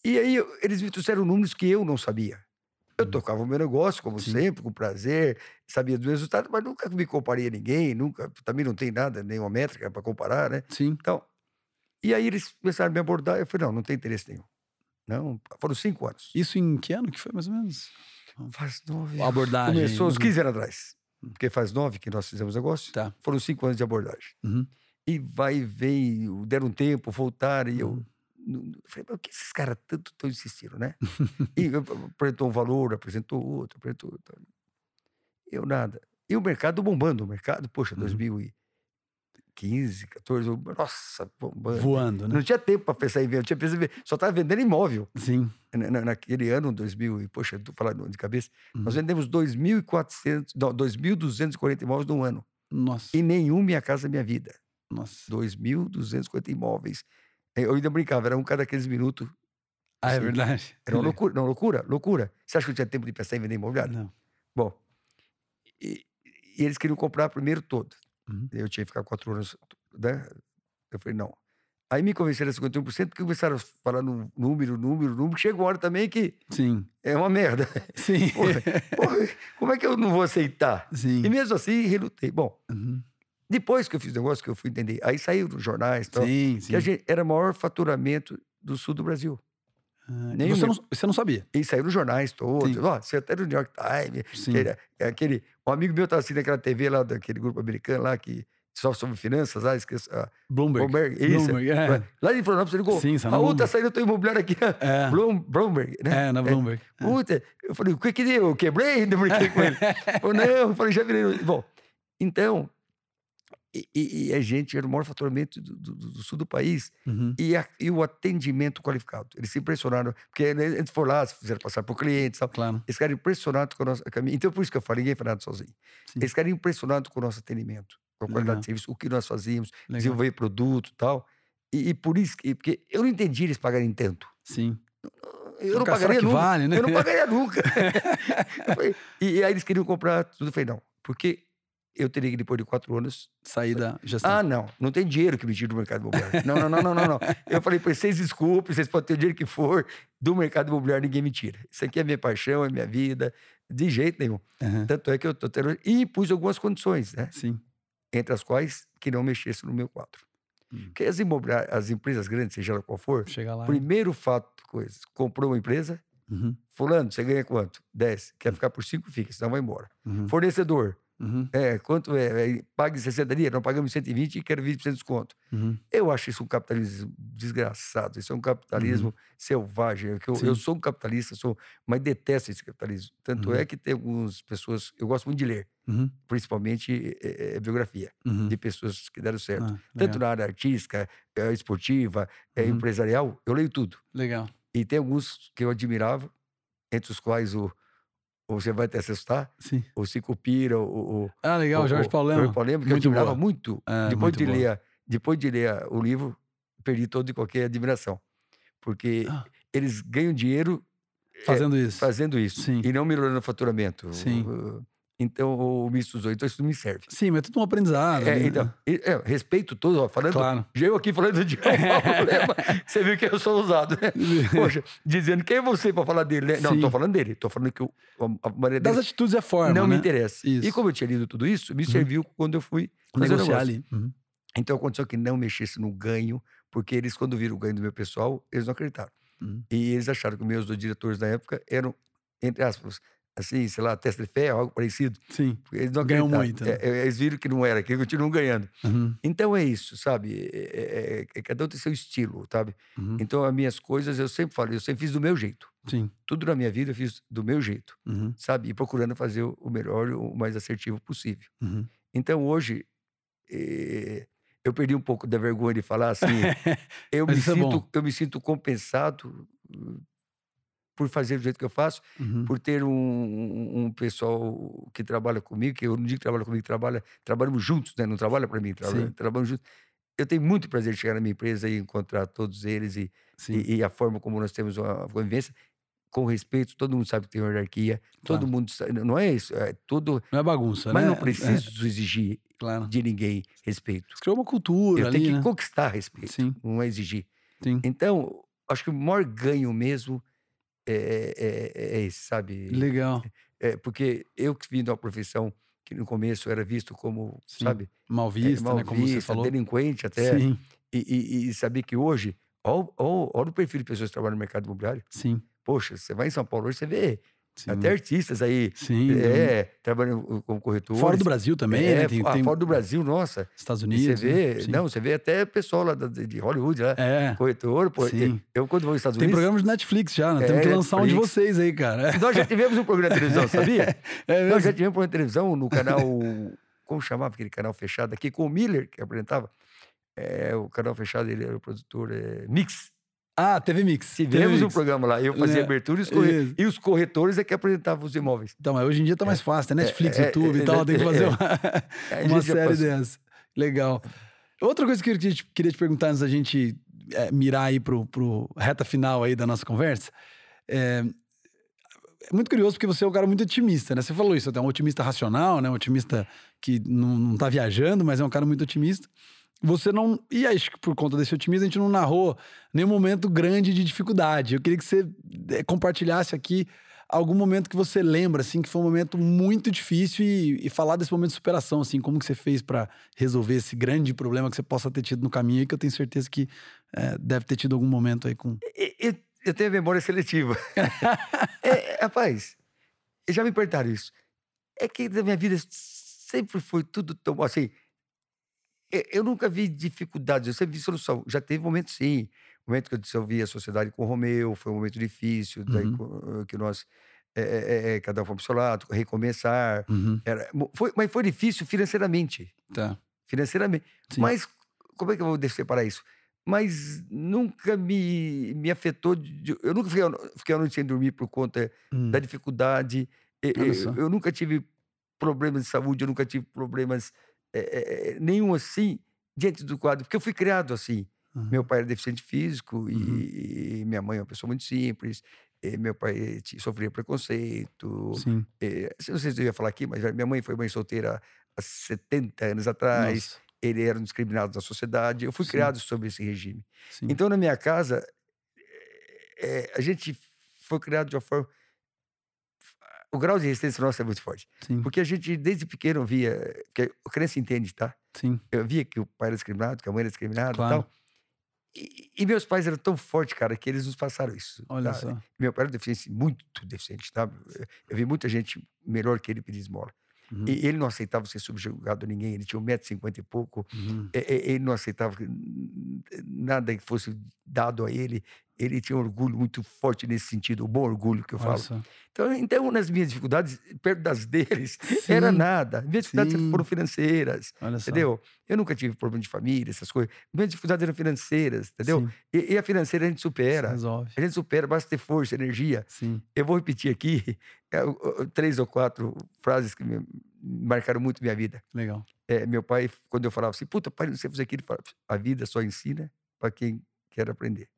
E aí eles me trouxeram números que eu não sabia. Eu uhum. tocava o meu negócio, como Sim. sempre, com prazer, sabia dos resultados, mas nunca me comparei a ninguém, nunca, também não tem nada, nenhuma métrica para comparar, né? Sim. Então, e aí eles começaram a me abordar. Eu falei, não, não tem interesse nenhum. Não, foram cinco anos. Isso em que ano que foi, mais ou menos? Faz nove. A abordagem. Começou uns 15 anos atrás. Porque faz nove que nós fizemos negócio. Tá. Foram cinco anos de abordagem. Uhum. E vai e vem, deram um tempo, voltaram. E eu, uhum. eu falei, mas o que esses caras tanto estão insistindo, né? e apresentou um valor, apresentou outro, apresentou outro. Eu nada. E o mercado bombando, o mercado, poxa, uhum. 2000 e 15, 14, nossa. Voando, né? Não tinha tempo para pensar em venda, tinha pensado em vender, só estava vendendo imóvel. Sim. Na, naquele ano, 2000, e poxa, tô falando de cabeça, uhum. nós vendemos 2.400, não, 2.240 imóveis no ano. Nossa. E nenhum Minha Casa Minha Vida. Nossa. 2.250 imóveis. Eu ainda brincava, era um cada 15 minutos. Ah, é assim, é verdade. Era uma loucura, não, loucura, loucura. Você acha que eu tinha tempo de pensar em vender imobiliário? Não. Bom, e, e eles queriam comprar primeiro todo. Uhum. Eu tinha que ficar quatro anos, né? Eu falei, não. Aí me convenceram a 51%, porque começaram a falar no número, número, número. Chega uma hora também que Sim. é uma merda. Sim. Porra, porra, como é que eu não vou aceitar? Sim. E mesmo assim, relutei. Bom, uhum. depois que eu fiz o negócio, que eu fui entender, aí saiu nos jornais tal, sim, sim. que era o maior faturamento do sul do Brasil. Ah, você, não, você não sabia? E saiu nos jornais todos. Ó, você até no New York Times. Aquele, aquele, um amigo meu estava assistindo aquela TV lá, daquele grupo americano lá, que só sobre finanças, ah, esqueço. Ah, Bloomberg. Bloomberg, isso. Bloomberg, é. Lá em Florianópolis, ele ligou. Sim, Raul, tá saindo o teu imobiliário aqui. É. Bloom, Bloomberg, né? É, na Bloomberg. É. Puta, eu falei, o que que deu? Eu quebrei? Ainda brinquei com ele. falei, não, eu falei, já virei. Bom, então, e, e, a gente era o maior faturamento do, do, do sul do país uhum. e, a, e, o atendimento qualificado. Eles se impressionaram, porque né, eles foram lá, fizeram passar por clientes. Sabe? Claro. Eles ficaram impressionados com o nosso caminho. Então, por isso que eu falo, ninguém faz nada sozinho. Sim. Eles ficaram impressionados com o nosso atendimento, com a qualidade Legal. de serviço, o que nós fazíamos, Legal. desenvolver produto e tal. E, e por isso, que, porque eu não entendi eles pagarem tanto. Sim. Eu não pagaria nunca. vale, né? Eu não pagaria nunca. Eu falei- e, e aí eles queriam comprar tudo. Eu falei, não, porque eu teria que, depois de quatro anos, Sair da gestão. ah, não, não tem dinheiro que me tire do mercado imobiliário. Não, não, não, não, não, não. Eu falei para vocês, desculpe, vocês podem ter o dinheiro que for, do mercado imobiliário ninguém me tira. Isso aqui é minha paixão, é minha vida, de jeito nenhum. Aham. Tanto é que eu tô tendo... E pus algumas condições, né? Sim. Entre as quais que não mexesse no meu quadro. Hum. Porque as, imobiliárias, as empresas grandes, seja ela qual for, Chega lá. primeiro fato, coisa, comprou uma empresa, Uhum. fulano, você ganha quanto? 10. Quer ficar por 5, fica, senão vai embora. Uhum. Fornecedor, Uhum. é, quanto é? é pague 60 dias, não pagamos 120 e quero 20% de desconto. Uhum. Eu acho isso um capitalismo desgraçado. Isso é um capitalismo selvagem. que eu, eu Uhum. Sou um capitalista, sou, mas detesto esse capitalismo. Tanto Uhum. é que tem algumas pessoas. Eu gosto muito de ler, Uhum. principalmente é, é, biografia Uhum. de pessoas que deram certo. Ah, Tanto na área artística, é, esportiva, é, Uhum. empresarial, eu leio tudo. Legal. E tem alguns que eu admirava, entre os quais o. ou Você vai até assustar, Sim. o Cicupira, o, o, Ah, legal, o- Jorge Paulo Jorge Lema. Paulo Lema, que eu Muito admirava boa. muito. É, depois, muito de boa. ler, depois de ler o livro, perdi toda e qualquer admiração. Porque Ah. eles ganham dinheiro é, Fazendo isso. fazendo isso Sim. e não melhorando o faturamento. Sim. Uh, Então, o misto dos Então, isso não me serve. Sim, mas é tudo um aprendizado. É, ali, né? então, é, respeito todo, ó, falando. Claro. Eu aqui falando de Paulo Lema, você viu que eu sou usado, né? Poxa, dizendo quem é você para falar dele, né? Não, Sim. tô falando dele, tô falando que o- a maneira Das dele atitudes a forma. não né? me interessa. Isso. E como eu tinha lido tudo isso, me Uhum. serviu quando eu fui Negociar ali. Uhum. Então aconteceu que não mexesse no ganho, porque eles, quando viram o ganho do meu pessoal, eles não acreditaram. Uhum. E eles acharam que os meus dois diretores da época eram, entre aspas, assim, sei lá, testa de ferro, algo parecido. Sim. Eles não Ganham muito, né? É, é, eles viram que não era, que continuam ganhando. Uhum. Então é isso, sabe? É- é- é- é- cada um tem seu estilo, sabe? Uhum. Então as minhas coisas, eu sempre falo, eu sempre fiz do meu jeito. Sim. Tudo na minha vida eu fiz do meu jeito, Uhum. sabe? E procurando fazer o melhor, o mais assertivo possível. Uhum. Então hoje eh, eu perdi um pouco da vergonha de falar assim. eu, me é sinto, eu me sinto compensado uh, por fazer do jeito que eu faço, Uhum. por ter um, um- um pessoal que trabalha comigo, que eu não digo que trabalha comigo, trabalha, trabalhamos juntos, né? Não trabalha para mim, trabalha, trabalhamos juntos. Eu tenho muito prazer de chegar na minha empresa e encontrar todos eles e, e, e a forma como nós temos uma convivência com respeito. Todo mundo sabe que tem uma hierarquia, todo Claro. mundo sa- não é isso, é tudo. Não é bagunça, Mas né? não preciso exigir É, claro. de ninguém respeito. Criou uma cultura Eu ali, tenho que né? conquistar respeito, Sim, não é exigir. sim. Então, acho que o maior ganho mesmo é, é- é esse, sabe? Legal. É, porque eu que vim de uma profissão que no começo era visto como, Sim. sabe, Mal é, vista, mal né? Como você vista, falou. delinquente até, Sim, e, e, e saber que hoje, olha o perfil de pessoas que trabalham no mercado imobiliário. sim, Poxa, você vai em São Paulo hoje, você vê sim. até artistas aí, Sim. é, trabalhando como corretores. Fora do Brasil também, é, né? Tem, ah, tem fora do Brasil, nossa. Estados Unidos. você né? vê, Sim. não, você vê até pessoal lá de Hollywood, lá, É. corretor, pô, Sim. eu quando vou aos Estados Tem Unidos, programa de Netflix já, né? É, Temos que lançar um de Netflix. vocês aí, cara. nós já tivemos um programa de televisão, sabia? É Nós já tivemos um programa de televisão no canal como chamava aquele canal fechado aqui, com o Miller, que apresentava. É, o canal fechado, ele era o produtor é, Mix. Ah, TV Mix. Tivemos um programa lá. Eu fazia é, abertura e os, corre... e os, corretores é que apresentavam os imóveis. Então, hoje em dia tá mais é, fácil, né? Netflix, é, YouTube e tal, tem que fazer uma, uma série dessa. Legal. Outra coisa que eu queria te perguntar antes da gente mirar aí pro, pro reta final aí da nossa conversa. É, é muito curioso porque você é um cara muito otimista, né? Você falou isso, é um otimista racional, né? Um otimista que não, não tá viajando, mas é um cara muito otimista você não. E acho que por conta desse otimismo, a gente não narrou nenhum momento grande de dificuldade. Eu queria que você eh, compartilhasse aqui algum momento que você lembra, assim, que foi um momento muito difícil e, e falar desse momento de superação, assim, como que você fez para resolver esse grande problema que você possa ter tido no caminho e que eu tenho certeza que é, deve ter tido algum momento aí com. Eu, eu tenho memória seletiva. é, rapaz, já me perguntaram isso. É que na minha vida sempre foi tudo tão assim eu nunca vi dificuldades, eu sempre vi solução. Já teve momentos, sim. Momento que eu dissolvi a sociedade com o Romeu, foi um momento difícil, daí uhum. que nós, é, é, é, cada um foi para o seu lado, recomeçar. Uhum. Era, foi, mas foi difícil financeiramente. Tá. Financeiramente. Sim. Mas, como é que eu vou separar isso? Mas nunca me, me afetou. De, eu nunca fiquei, fiquei a noite sem dormir por conta hum. da dificuldade. Eu, eu nunca tive problemas de saúde, eu nunca tive problemas é, nenhum assim diante do quadro, porque eu fui criado assim. Uhum. Meu pai era deficiente físico uhum. e, e, minha mãe é uma pessoa muito simples. meu pai sofria preconceito. Sim. E, não sei se eu ia falar aqui, mas minha mãe foi mãe solteira há 70 anos atrás. Nossa. Ele era um discriminado da sociedade. Eu fui Sim. criado sob esse regime. Sim. Então, na minha casa, é, a gente foi criado de uma forma o grau de resistência nosso é muito forte. Sim. Porque a gente, desde pequeno, via. Porque a criança entende, tá? Sim. Eu via que o pai era discriminado, que a mãe era discriminada claro. e tal. E, e, meus pais eram tão fortes, cara, que eles nos passaram isso. Olha tá? só. Meu pai era deficiente, muito deficiente, tá? Eu vi muita gente melhor que ele pedir esmola. Uhum. E ele não aceitava ser subjugado a ninguém, ele tinha 1,50m e pouco. Uhum. Ele não aceitava nada que fosse dado a ele ele tinha um orgulho muito forte nesse sentido, o bom orgulho que eu falo. Então, então, nas minhas dificuldades, perto das deles, Sim. era nada. Minhas dificuldades Sim. foram financeiras, entendeu? Eu nunca tive problema de família, essas coisas. Minhas dificuldades eram financeiras, entendeu? E, e, a financeira a gente supera. A gente supera, basta ter força, energia. Sim. Eu vou repetir aqui é, três ou quatro frases que me marcaram muito minha vida. Legal. É, meu pai, quando eu falava assim, puta, pai, não sei fazer aquilo, a vida só ensina para quem quer aprender.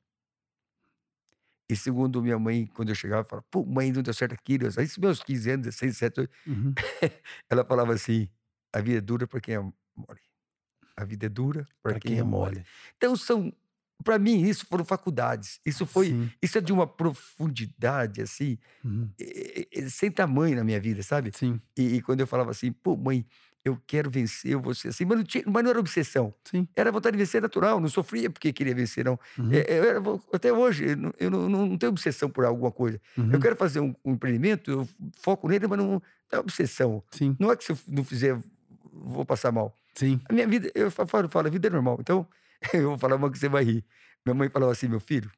E segundo minha mãe, quando eu chegava, falava, pô, mãe, não deu certo aquilo. Aí, meus 15 anos, 16, 17, 18, uhum. ela falava assim, a vida é dura para quem é mole. A vida é dura para quem, quem, é, é mole. mole. Então, são, para mim, isso foram faculdades. Isso foi, Sim. isso é de uma profundidade, assim, uhum. sem tamanho na minha vida, sabe? Sim. E, e quando eu falava assim, pô, mãe, eu quero vencer, eu vou ser assim. Mas não, tinha, mas não era obsessão. Sim. Era vontade de vencer natural. Não sofria porque queria vencer, não. Uhum. É, eu era, até hoje, eu não, não, não, tenho obsessão por alguma coisa. Uhum. Eu quero fazer um, um, empreendimento, eu foco nele, mas não, não é obsessão. Sim. Não é que se eu não fizer, vou passar mal. Sim. A minha vida, eu falo, falo a vida é normal. Então, eu vou falar uma que você vai rir. Minha mãe falava assim, meu filho,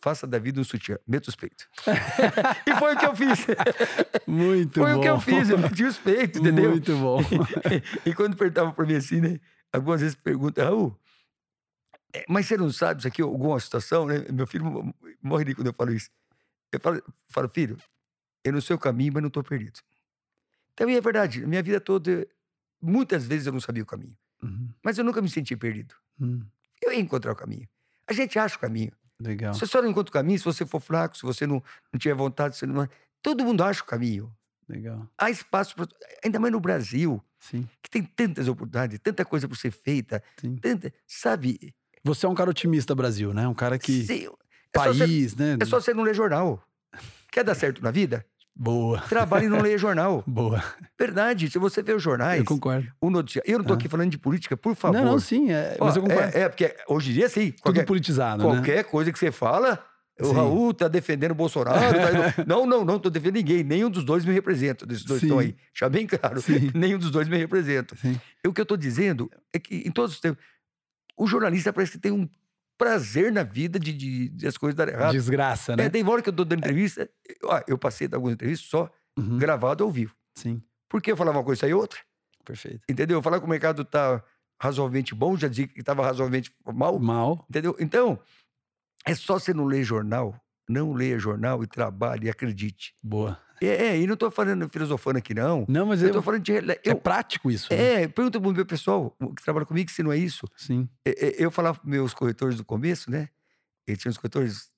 faça da vida um sutiã, meta os peitos. e foi o que eu fiz. Muito foi bom. Foi o que eu fiz, eu meti os peitos, entendeu? Muito bom. e, quando perguntavam para mim assim, né? Algumas vezes perguntam, Raul, é, mas você não sabe isso aqui, alguma situação, né? Meu filho morre quando eu falo isso. Eu falo, falo, filho, eu não sei o caminho, mas não estou perdido. Então, é verdade, minha vida toda, muitas vezes eu não sabia o caminho. Uhum. Mas eu nunca me senti perdido. Uhum. Eu ia encontrar o caminho. A gente acha o caminho. Legal. Você só não encontra o caminho se você for fraco, se você não, não tiver vontade. Se não... Todo mundo acha o caminho. Legal. Há espaço, ainda mais no Brasil, Sim. que tem tantas oportunidades, tanta coisa para ser feita. Sim. Tanta, sabe? Você é um cara otimista, Brasil, né? Um cara que. Sim. É País, né? É só você não ler jornal. Quer dar certo na vida? Boa. Trabalhe e não leia jornal. Boa. Verdade. Se você vê os jornais. Eu concordo. O noticia... Eu não estou ah. aqui falando de política, por favor. Não, não sim. É... Ó, mas eu concordo. É, é, porque hoje em dia, sim. Tudo qualquer, politizado. Né? Qualquer né? coisa que você fala, o Sim. Raul tá defendendo o Bolsonaro. Tá... não, não, não tô defendendo ninguém. Nenhum dos dois me representa. Desses dois estão aí. Já bem claro. Sim. Nenhum dos dois me representa. Sim. E o que eu tô dizendo é que em todos os tempos, o jornalista parece que tem um prazer na vida de, de, de as coisas darem errado. Desgraça, né? É, tem hora que eu tô dando entrevista, eu, eu passei de algumas entrevistas só uhum. gravado ao vivo. Sim. Porque eu falava uma coisa e outra. Perfeito. Entendeu? Falar que o mercado está razoavelmente bom, já disse que estava razoavelmente mal. Mal. Entendeu? Então, é só você não ler jornal, não leia jornal e trabalhe e acredite. Boa. É, é, e não estou falando filosofando aqui, não. Não, mas eu estou falando de. Eu, é prático isso. Né? É, pergunta pro meu pessoal que trabalha comigo se não é isso. Sim. É, é, eu falava para meus corretores do começo, né? Eles tinham uns corretores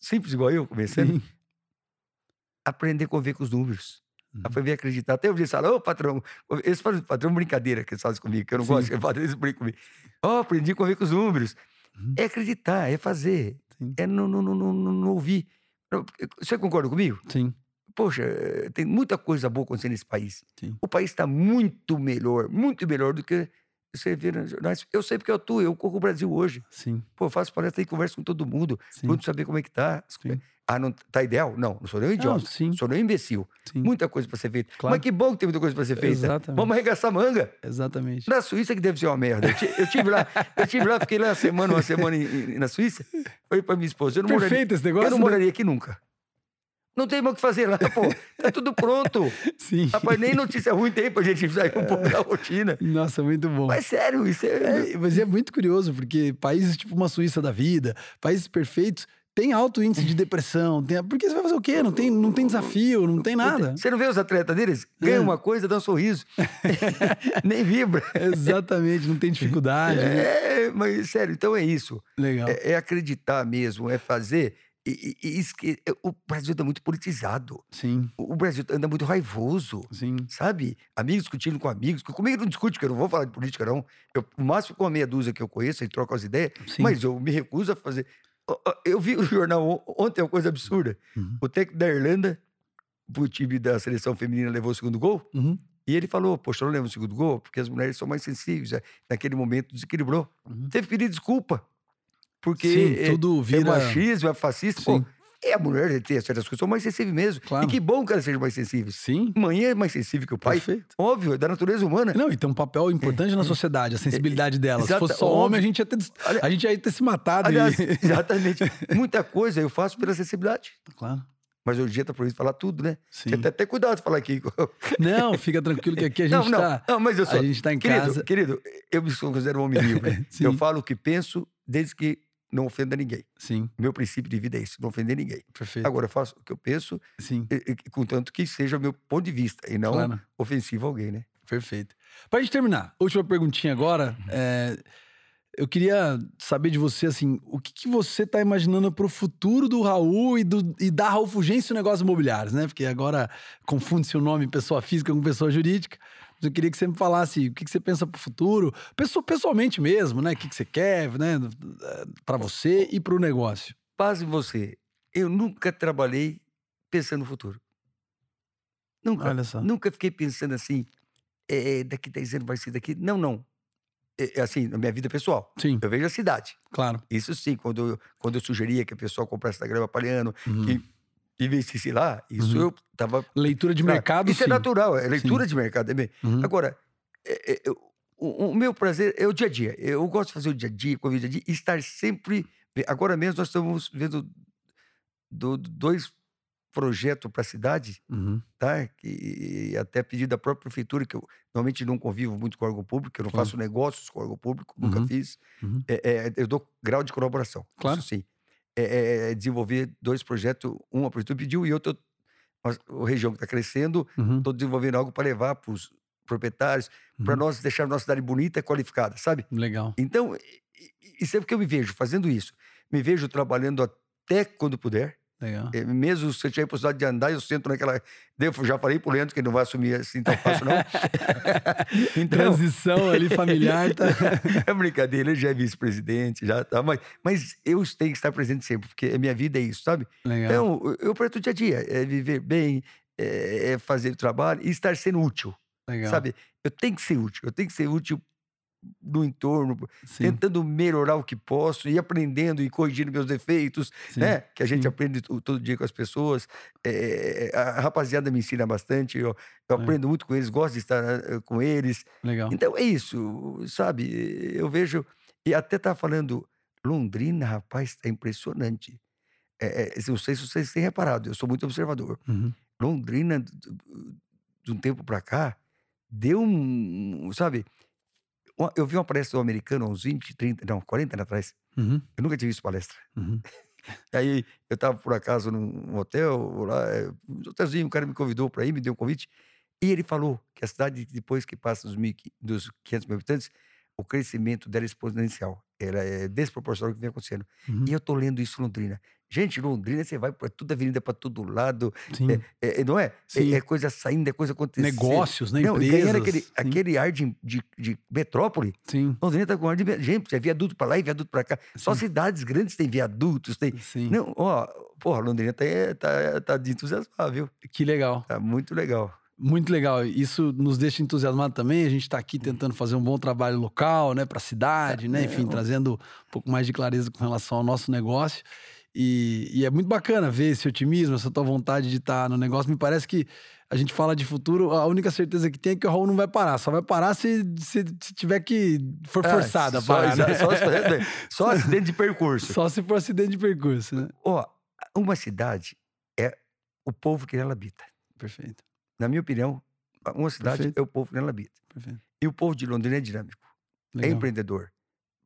simples igual eu, começando. Sim. Aprender a conviver com os números. Uhum. Aprender a acreditar. Até eu disse, ô patrão, eles falam, patrão, brincadeira que eles fazem comigo, que eu não Sim. gosto, que eles brincam comigo. Ó, oh, aprendi a conviver com os números. Uhum. É acreditar, é fazer, Sim. é não, não, não, não, não ouvir. Você concorda comigo? Sim. Poxa, eh, tem muita coisa boa acontecendo nesse país. Sim. O país está muito melhor, muito melhor do que você vê nos jornais. Eu sei porque eu atuo, eu corro o Brasil hoje. Sim. Pô, eu faço palestra e converso com todo mundo. Sim. saber como é que tá. Sim. Ah, não tá ideal? Não, não sou nem um idiota. Não, sim. Sou nem um imbecil. Sim. Muita coisa para ser feita. Claro. Mas que bom que tem muita coisa para ser feita. Exatamente. Vamos arregaçar manga. Exatamente. Na Suíça que deve ser uma merda. Eu, tive lá, eu tive lá, fiquei lá uma semana, uma semana em, na Suíça. Falei para minha esposa, eu não Perfeito moraria, esse negócio. Eu não né? moraria aqui nunca. Não tem mais o que fazer lá, pô. Tá tudo pronto. Sim. Rapaz, nem notícia ruim tem pra gente sair um pouco da rotina. Nossa, muito bom. Mas sério, isso é... é... Mas é muito curioso, porque países tipo uma Suíça da vida, países perfeitos, tem alto índice de depressão. Tem... Porque você vai fazer o quê? Não tem, não tem desafio, não tem nada. Você não vê os atletas deles? Ganha é. uma coisa, dá um sorriso. Nem vibra. Exatamente, não tem dificuldade. É, mas sério, então é isso. Legal. É, é acreditar mesmo, é fazer. E, e, e, é, o Brasil anda muito politizado. Sim. O, Brasil anda muito raivoso. Sim. Sabe? Amigos discutindo com amigos. Comigo não discute, porque eu não vou falar de política, não. Eu, o máximo com a meia dúzia que eu conheço, e troco as ideias. Sim. Mas eu me recuso a fazer. Eu vi o jornal ontem, é uma coisa absurda. Uhum. O técnico da Irlanda, o time da seleção feminina levou o segundo gol. Uhum. E ele falou, poxa, não leva o segundo gol, porque as mulheres são mais sensíveis. É, naquele momento desequilibrou. Uhum. Teve que pedir desculpa. Porque Sim, é, tudo vira... é machismo, é fascista. Sim. Pô, é a mulher tem certas coisas, são mais sensíveis mesmo. Claro. E que bom que elas sejam mais sensíveis. Sim. Mãe é mais sensível que o pai. Perfeito. Óbvio, é da natureza humana. Não, e tem um papel importante é. na sociedade, a sensibilidade dela. Se fosse só óbvio. homem, a gente, ia ter, a gente ia ter se matado. Aliás, e... exatamente. Muita coisa eu faço pela sensibilidade. Claro. Mas hoje em dia tá proibido falar tudo, né? Sim. Você tem até cuidado de falar aqui. Não, fica tranquilo que aqui a gente não, não, tá. Não, mas eu sou. A gente tá em querido, casa. Querido, eu me considero um homem livre. eu falo o que penso desde que não ofenda ninguém. Sim. Meu princípio de vida é isso, não ofender ninguém. Perfeito. Agora, eu faço o que eu penso, Sim. Contanto que seja o meu ponto de vista e não claro. ofensivo a alguém, né? Perfeito. Para a gente terminar, última perguntinha agora. É, eu queria saber de você, assim, o que, que você está imaginando para o futuro do Raul e, do, e da Raul Fugêncio Negócios Imobiliários, né? Porque agora confunde-se o nome pessoa física com pessoa jurídica. Eu queria que você me falasse o que, que você pensa para o futuro, pessoalmente mesmo, né? O que, que você quer, né? Para você e para o negócio. Paz em você. Eu nunca trabalhei pensando no futuro. Nunca. Olha só. Nunca fiquei pensando assim, é, daqui 10 anos vai ser daqui. Não, não. É, é, assim, na minha vida pessoal. Sim. Eu vejo a cidade. Claro. Isso sim, quando eu, quando eu sugeria que a pessoa comprasse da grama palhano, uhum. que investisse lá, isso uhum. eu tava. Leitura de mercado, Isso é sim. é natural, é leitura sim. de mercado também. Uhum. Agora, é, é, o, o, meu prazer é o dia a dia. Eu gosto de fazer o dia a dia, com o dia a dia, e estar sempre. Agora mesmo nós estamos vendo do, dois projetos para a cidade, uhum. tá? E até pedido da própria prefeitura, que eu normalmente não convivo muito com o órgão público, eu não claro. faço negócios com o órgão público, nunca uhum. fiz. Uhum. É, é, eu dou grau de colaboração. Claro. Isso sim. É, é, é, desenvolver dois projetos, um a prefeitura pediu e outro, a região que está crescendo, estou uhum. desenvolvendo algo para levar para os proprietários, para Uhum. nós deixar a nossa cidade bonita e qualificada, sabe? Legal. Então, isso é porque eu me vejo fazendo isso. Me vejo trabalhando até quando puder. Legal. Eh, Mesmo se eu tiver possibilidade de andar, eu sento naquela. Eu já falei pro Leandro que ele não vai assumir assim tão fácil, não. então, Transição ali familiar, tá? é brincadeira, ele já é vice-presidente, já tá. Mas, mas eu tenho que estar presente sempre, porque a minha vida é isso, sabe? Legal. Então, eu preto dia a dia, é viver bem, é, é fazer o trabalho e estar sendo útil, Legal. sabe? Eu tenho que ser útil, eu tenho que ser útil no entorno, Sim. tentando melhorar o que posso e aprendendo e corrigindo meus defeitos, Sim. né? Que a gente Sim. aprende to- todo dia com as pessoas. É, a rapaziada me ensina bastante, eu, eu É. aprendo muito com eles, gosto de estar eh, com eles. Legal. Então é isso, sabe? Eu vejo. E até tá falando, Londrina, rapaz, tá impressionante. É, é, não sei se vocês têm reparado, eu sou muito observador. Uhum. Londrina, de um tempo para cá, deu um, sabe? Eu vi uma palestra do americano há uns 20, 30, não, 40 anos atrás. Uhum. Eu nunca tinha visto palestra. Uhum. Aí eu estava por acaso num hotel, lá, é, um hotelzinho, um cara me convidou para ir, me deu um convite. E ele falou que a cidade, depois que passa dos, mil, dos 500 mil habitantes, o crescimento dela é exponencial. Ela é desproporcional ao que vem acontecendo. Uhum. E eu tô lendo isso em Londrina. Gente, Londrina, você vai para toda avenida para todo lado. É, é, é, não é? é? é? coisa saindo, é coisa acontecendo. Negócios, né? Não, Empresas. Ganhando aquele, aquele ar de, de, de, metrópole. Sim. Londrina tá com ar de. Gente, é viaduto para lá e viaduto para cá. Sim. Só cidades grandes têm viadutos. Tem... Sim. Não, ó, porra, Londrina tá, tá, tá de entusiasmar, viu? Que legal. Tá muito legal. Muito legal. Isso nos deixa entusiasmado também. A gente está aqui tentando fazer um bom trabalho local, né, para a cidade, né, enfim, é, trazendo um pouco mais de clareza com relação ao nosso negócio. E, e, é muito bacana ver esse otimismo, essa tua vontade de estar tá no negócio. Me parece que a gente fala de futuro, a única certeza que tem é que o Raul não vai parar. Só vai parar se, se, se tiver que. for é, forçado a parar. Só, né? só, só, acidente de percurso. Só se for acidente de percurso, né? Ó, uma cidade é o povo que ela habita. Perfeito. Na minha opinião, uma cidade Perfeito. é o povo que ela habita. Perfeito. E o povo de Londrina é dinâmico, é Legal. é empreendedor.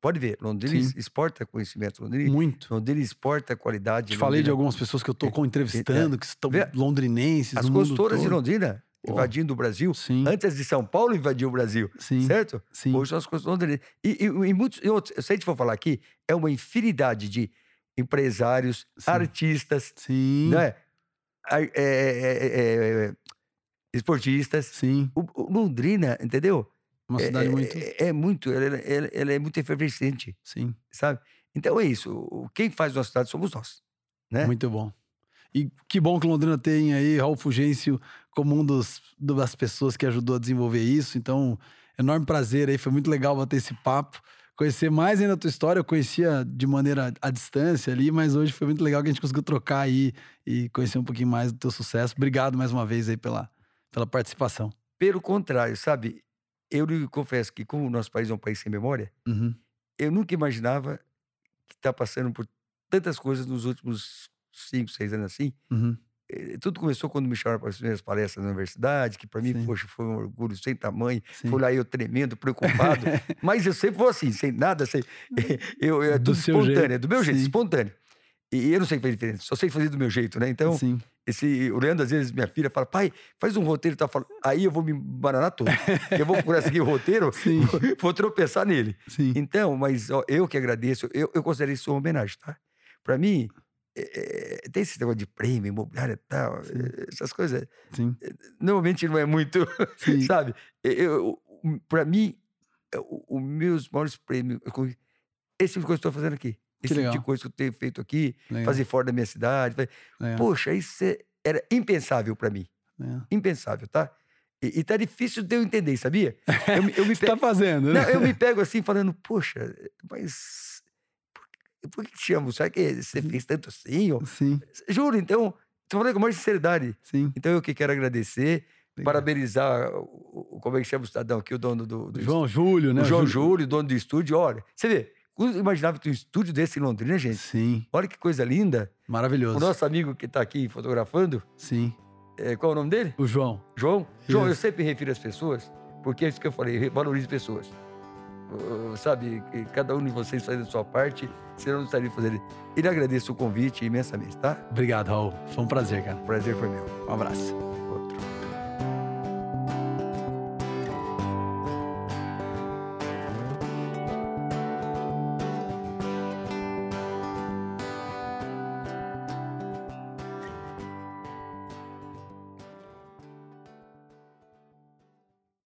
Pode ver, Londrina Sim. exporta conhecimento. Londrina, Muito. Londrina exporta qualidade. Te Londrina... falei de algumas pessoas que eu estou entrevistando, é, que estão londrinenses. As consultoras de Londrina invadindo o Brasil. Sim. Antes de São Paulo invadir o Brasil. Sim. Certo? Sim. Hoje são as consultoras londrinas. E, e, e muitos, eu, se a gente for falar aqui, é uma infinidade de empresários, artistas, Sim. Né? É, é, é, esportistas. Sim. O, o Londrina, entendeu? Uma cidade é, muito. É, é muito, ela, ela, ela, é muito efervescente. Sim. Sabe? Então é isso. Quem faz nossa cidade somos nós. Né? Muito bom. E que bom que Londrina tem aí Raul Fugêncio como um dos das pessoas que ajudou a desenvolver isso. Então, enorme prazer aí, foi muito legal bater esse papo, conhecer mais ainda a tua história. Eu conhecia de maneira à distância ali, mas hoje foi muito legal que a gente conseguiu trocar aí e conhecer um pouquinho mais do teu sucesso. Obrigado mais uma vez aí pela, pela participação. Pelo contrário, sabe? Eu lhe confesso que, como o nosso país é um país sem memória, uhum. eu nunca imaginava que está passando por tantas coisas nos últimos cinco, seis anos assim. Uhum. Eh, tudo começou quando me chamaram para as primeiras palestras na universidade, que para mim, poxa, foi um orgulho sem tamanho. Sim. Fui lá eu tremendo, preocupado. Mas eu sempre vou assim, sem nada, sem, eu, eu, é tudo espontâneo, jeito. é do meu jeito, Sim. espontâneo. E eu não sei fazer diferença, só sei fazer do meu jeito, né? Então, Sim. esse, o Leandro, às vezes, minha filha fala, pai, faz um roteiro, tá falando. Aí eu vou me bananar todo. eu vou procurar seguir o roteiro, vou, vou, tropeçar nele. Sim. Então, mas ó, eu que agradeço, eu, eu considero isso uma homenagem, tá? Para mim, é, tem esse negócio de prêmio, imobiliário e tal, Sim. essas coisas. Sim. Normalmente não é muito, sabe? Eu, para mim, os meus maiores prêmios, esse que eu estou fazendo aqui esse tipo de coisa que eu tenho feito aqui, legal. fazer fora da minha cidade. Legal. Poxa, isso é, era impensável para mim. É. Impensável, tá? E, e tá difícil de eu entender, sabia? Eu, eu me Você tá fazendo, né? Não, eu me pego assim, falando, poxa, mas por, por que te chamo? Será que você fez tanto assim? Ou... Sim. Juro, então, tô falando com mais sinceridade. Sim. Então eu que quero agradecer. Legal. Parabenizar o, como é que chama o cidadão aqui, o dono do. do João Júlio, né? O João Júlio, dono do estúdio. Olha, você vê, imaginava ter um estúdio desse em Londrina, gente? Sim. Olha que coisa linda. Maravilhoso. O nosso amigo que está aqui fotografando. Sim. É, qual é o nome dele? O João. João? Isso. João, eu sempre refiro às pessoas, porque é isso que eu falei, valorize pessoas. Uh, sabe, cada um de vocês faz a sua parte, senão não estaria fazendo. Ele agradece o convite imensamente, tá? Obrigado, Raul. Foi um prazer, cara. O prazer foi meu. Um abraço.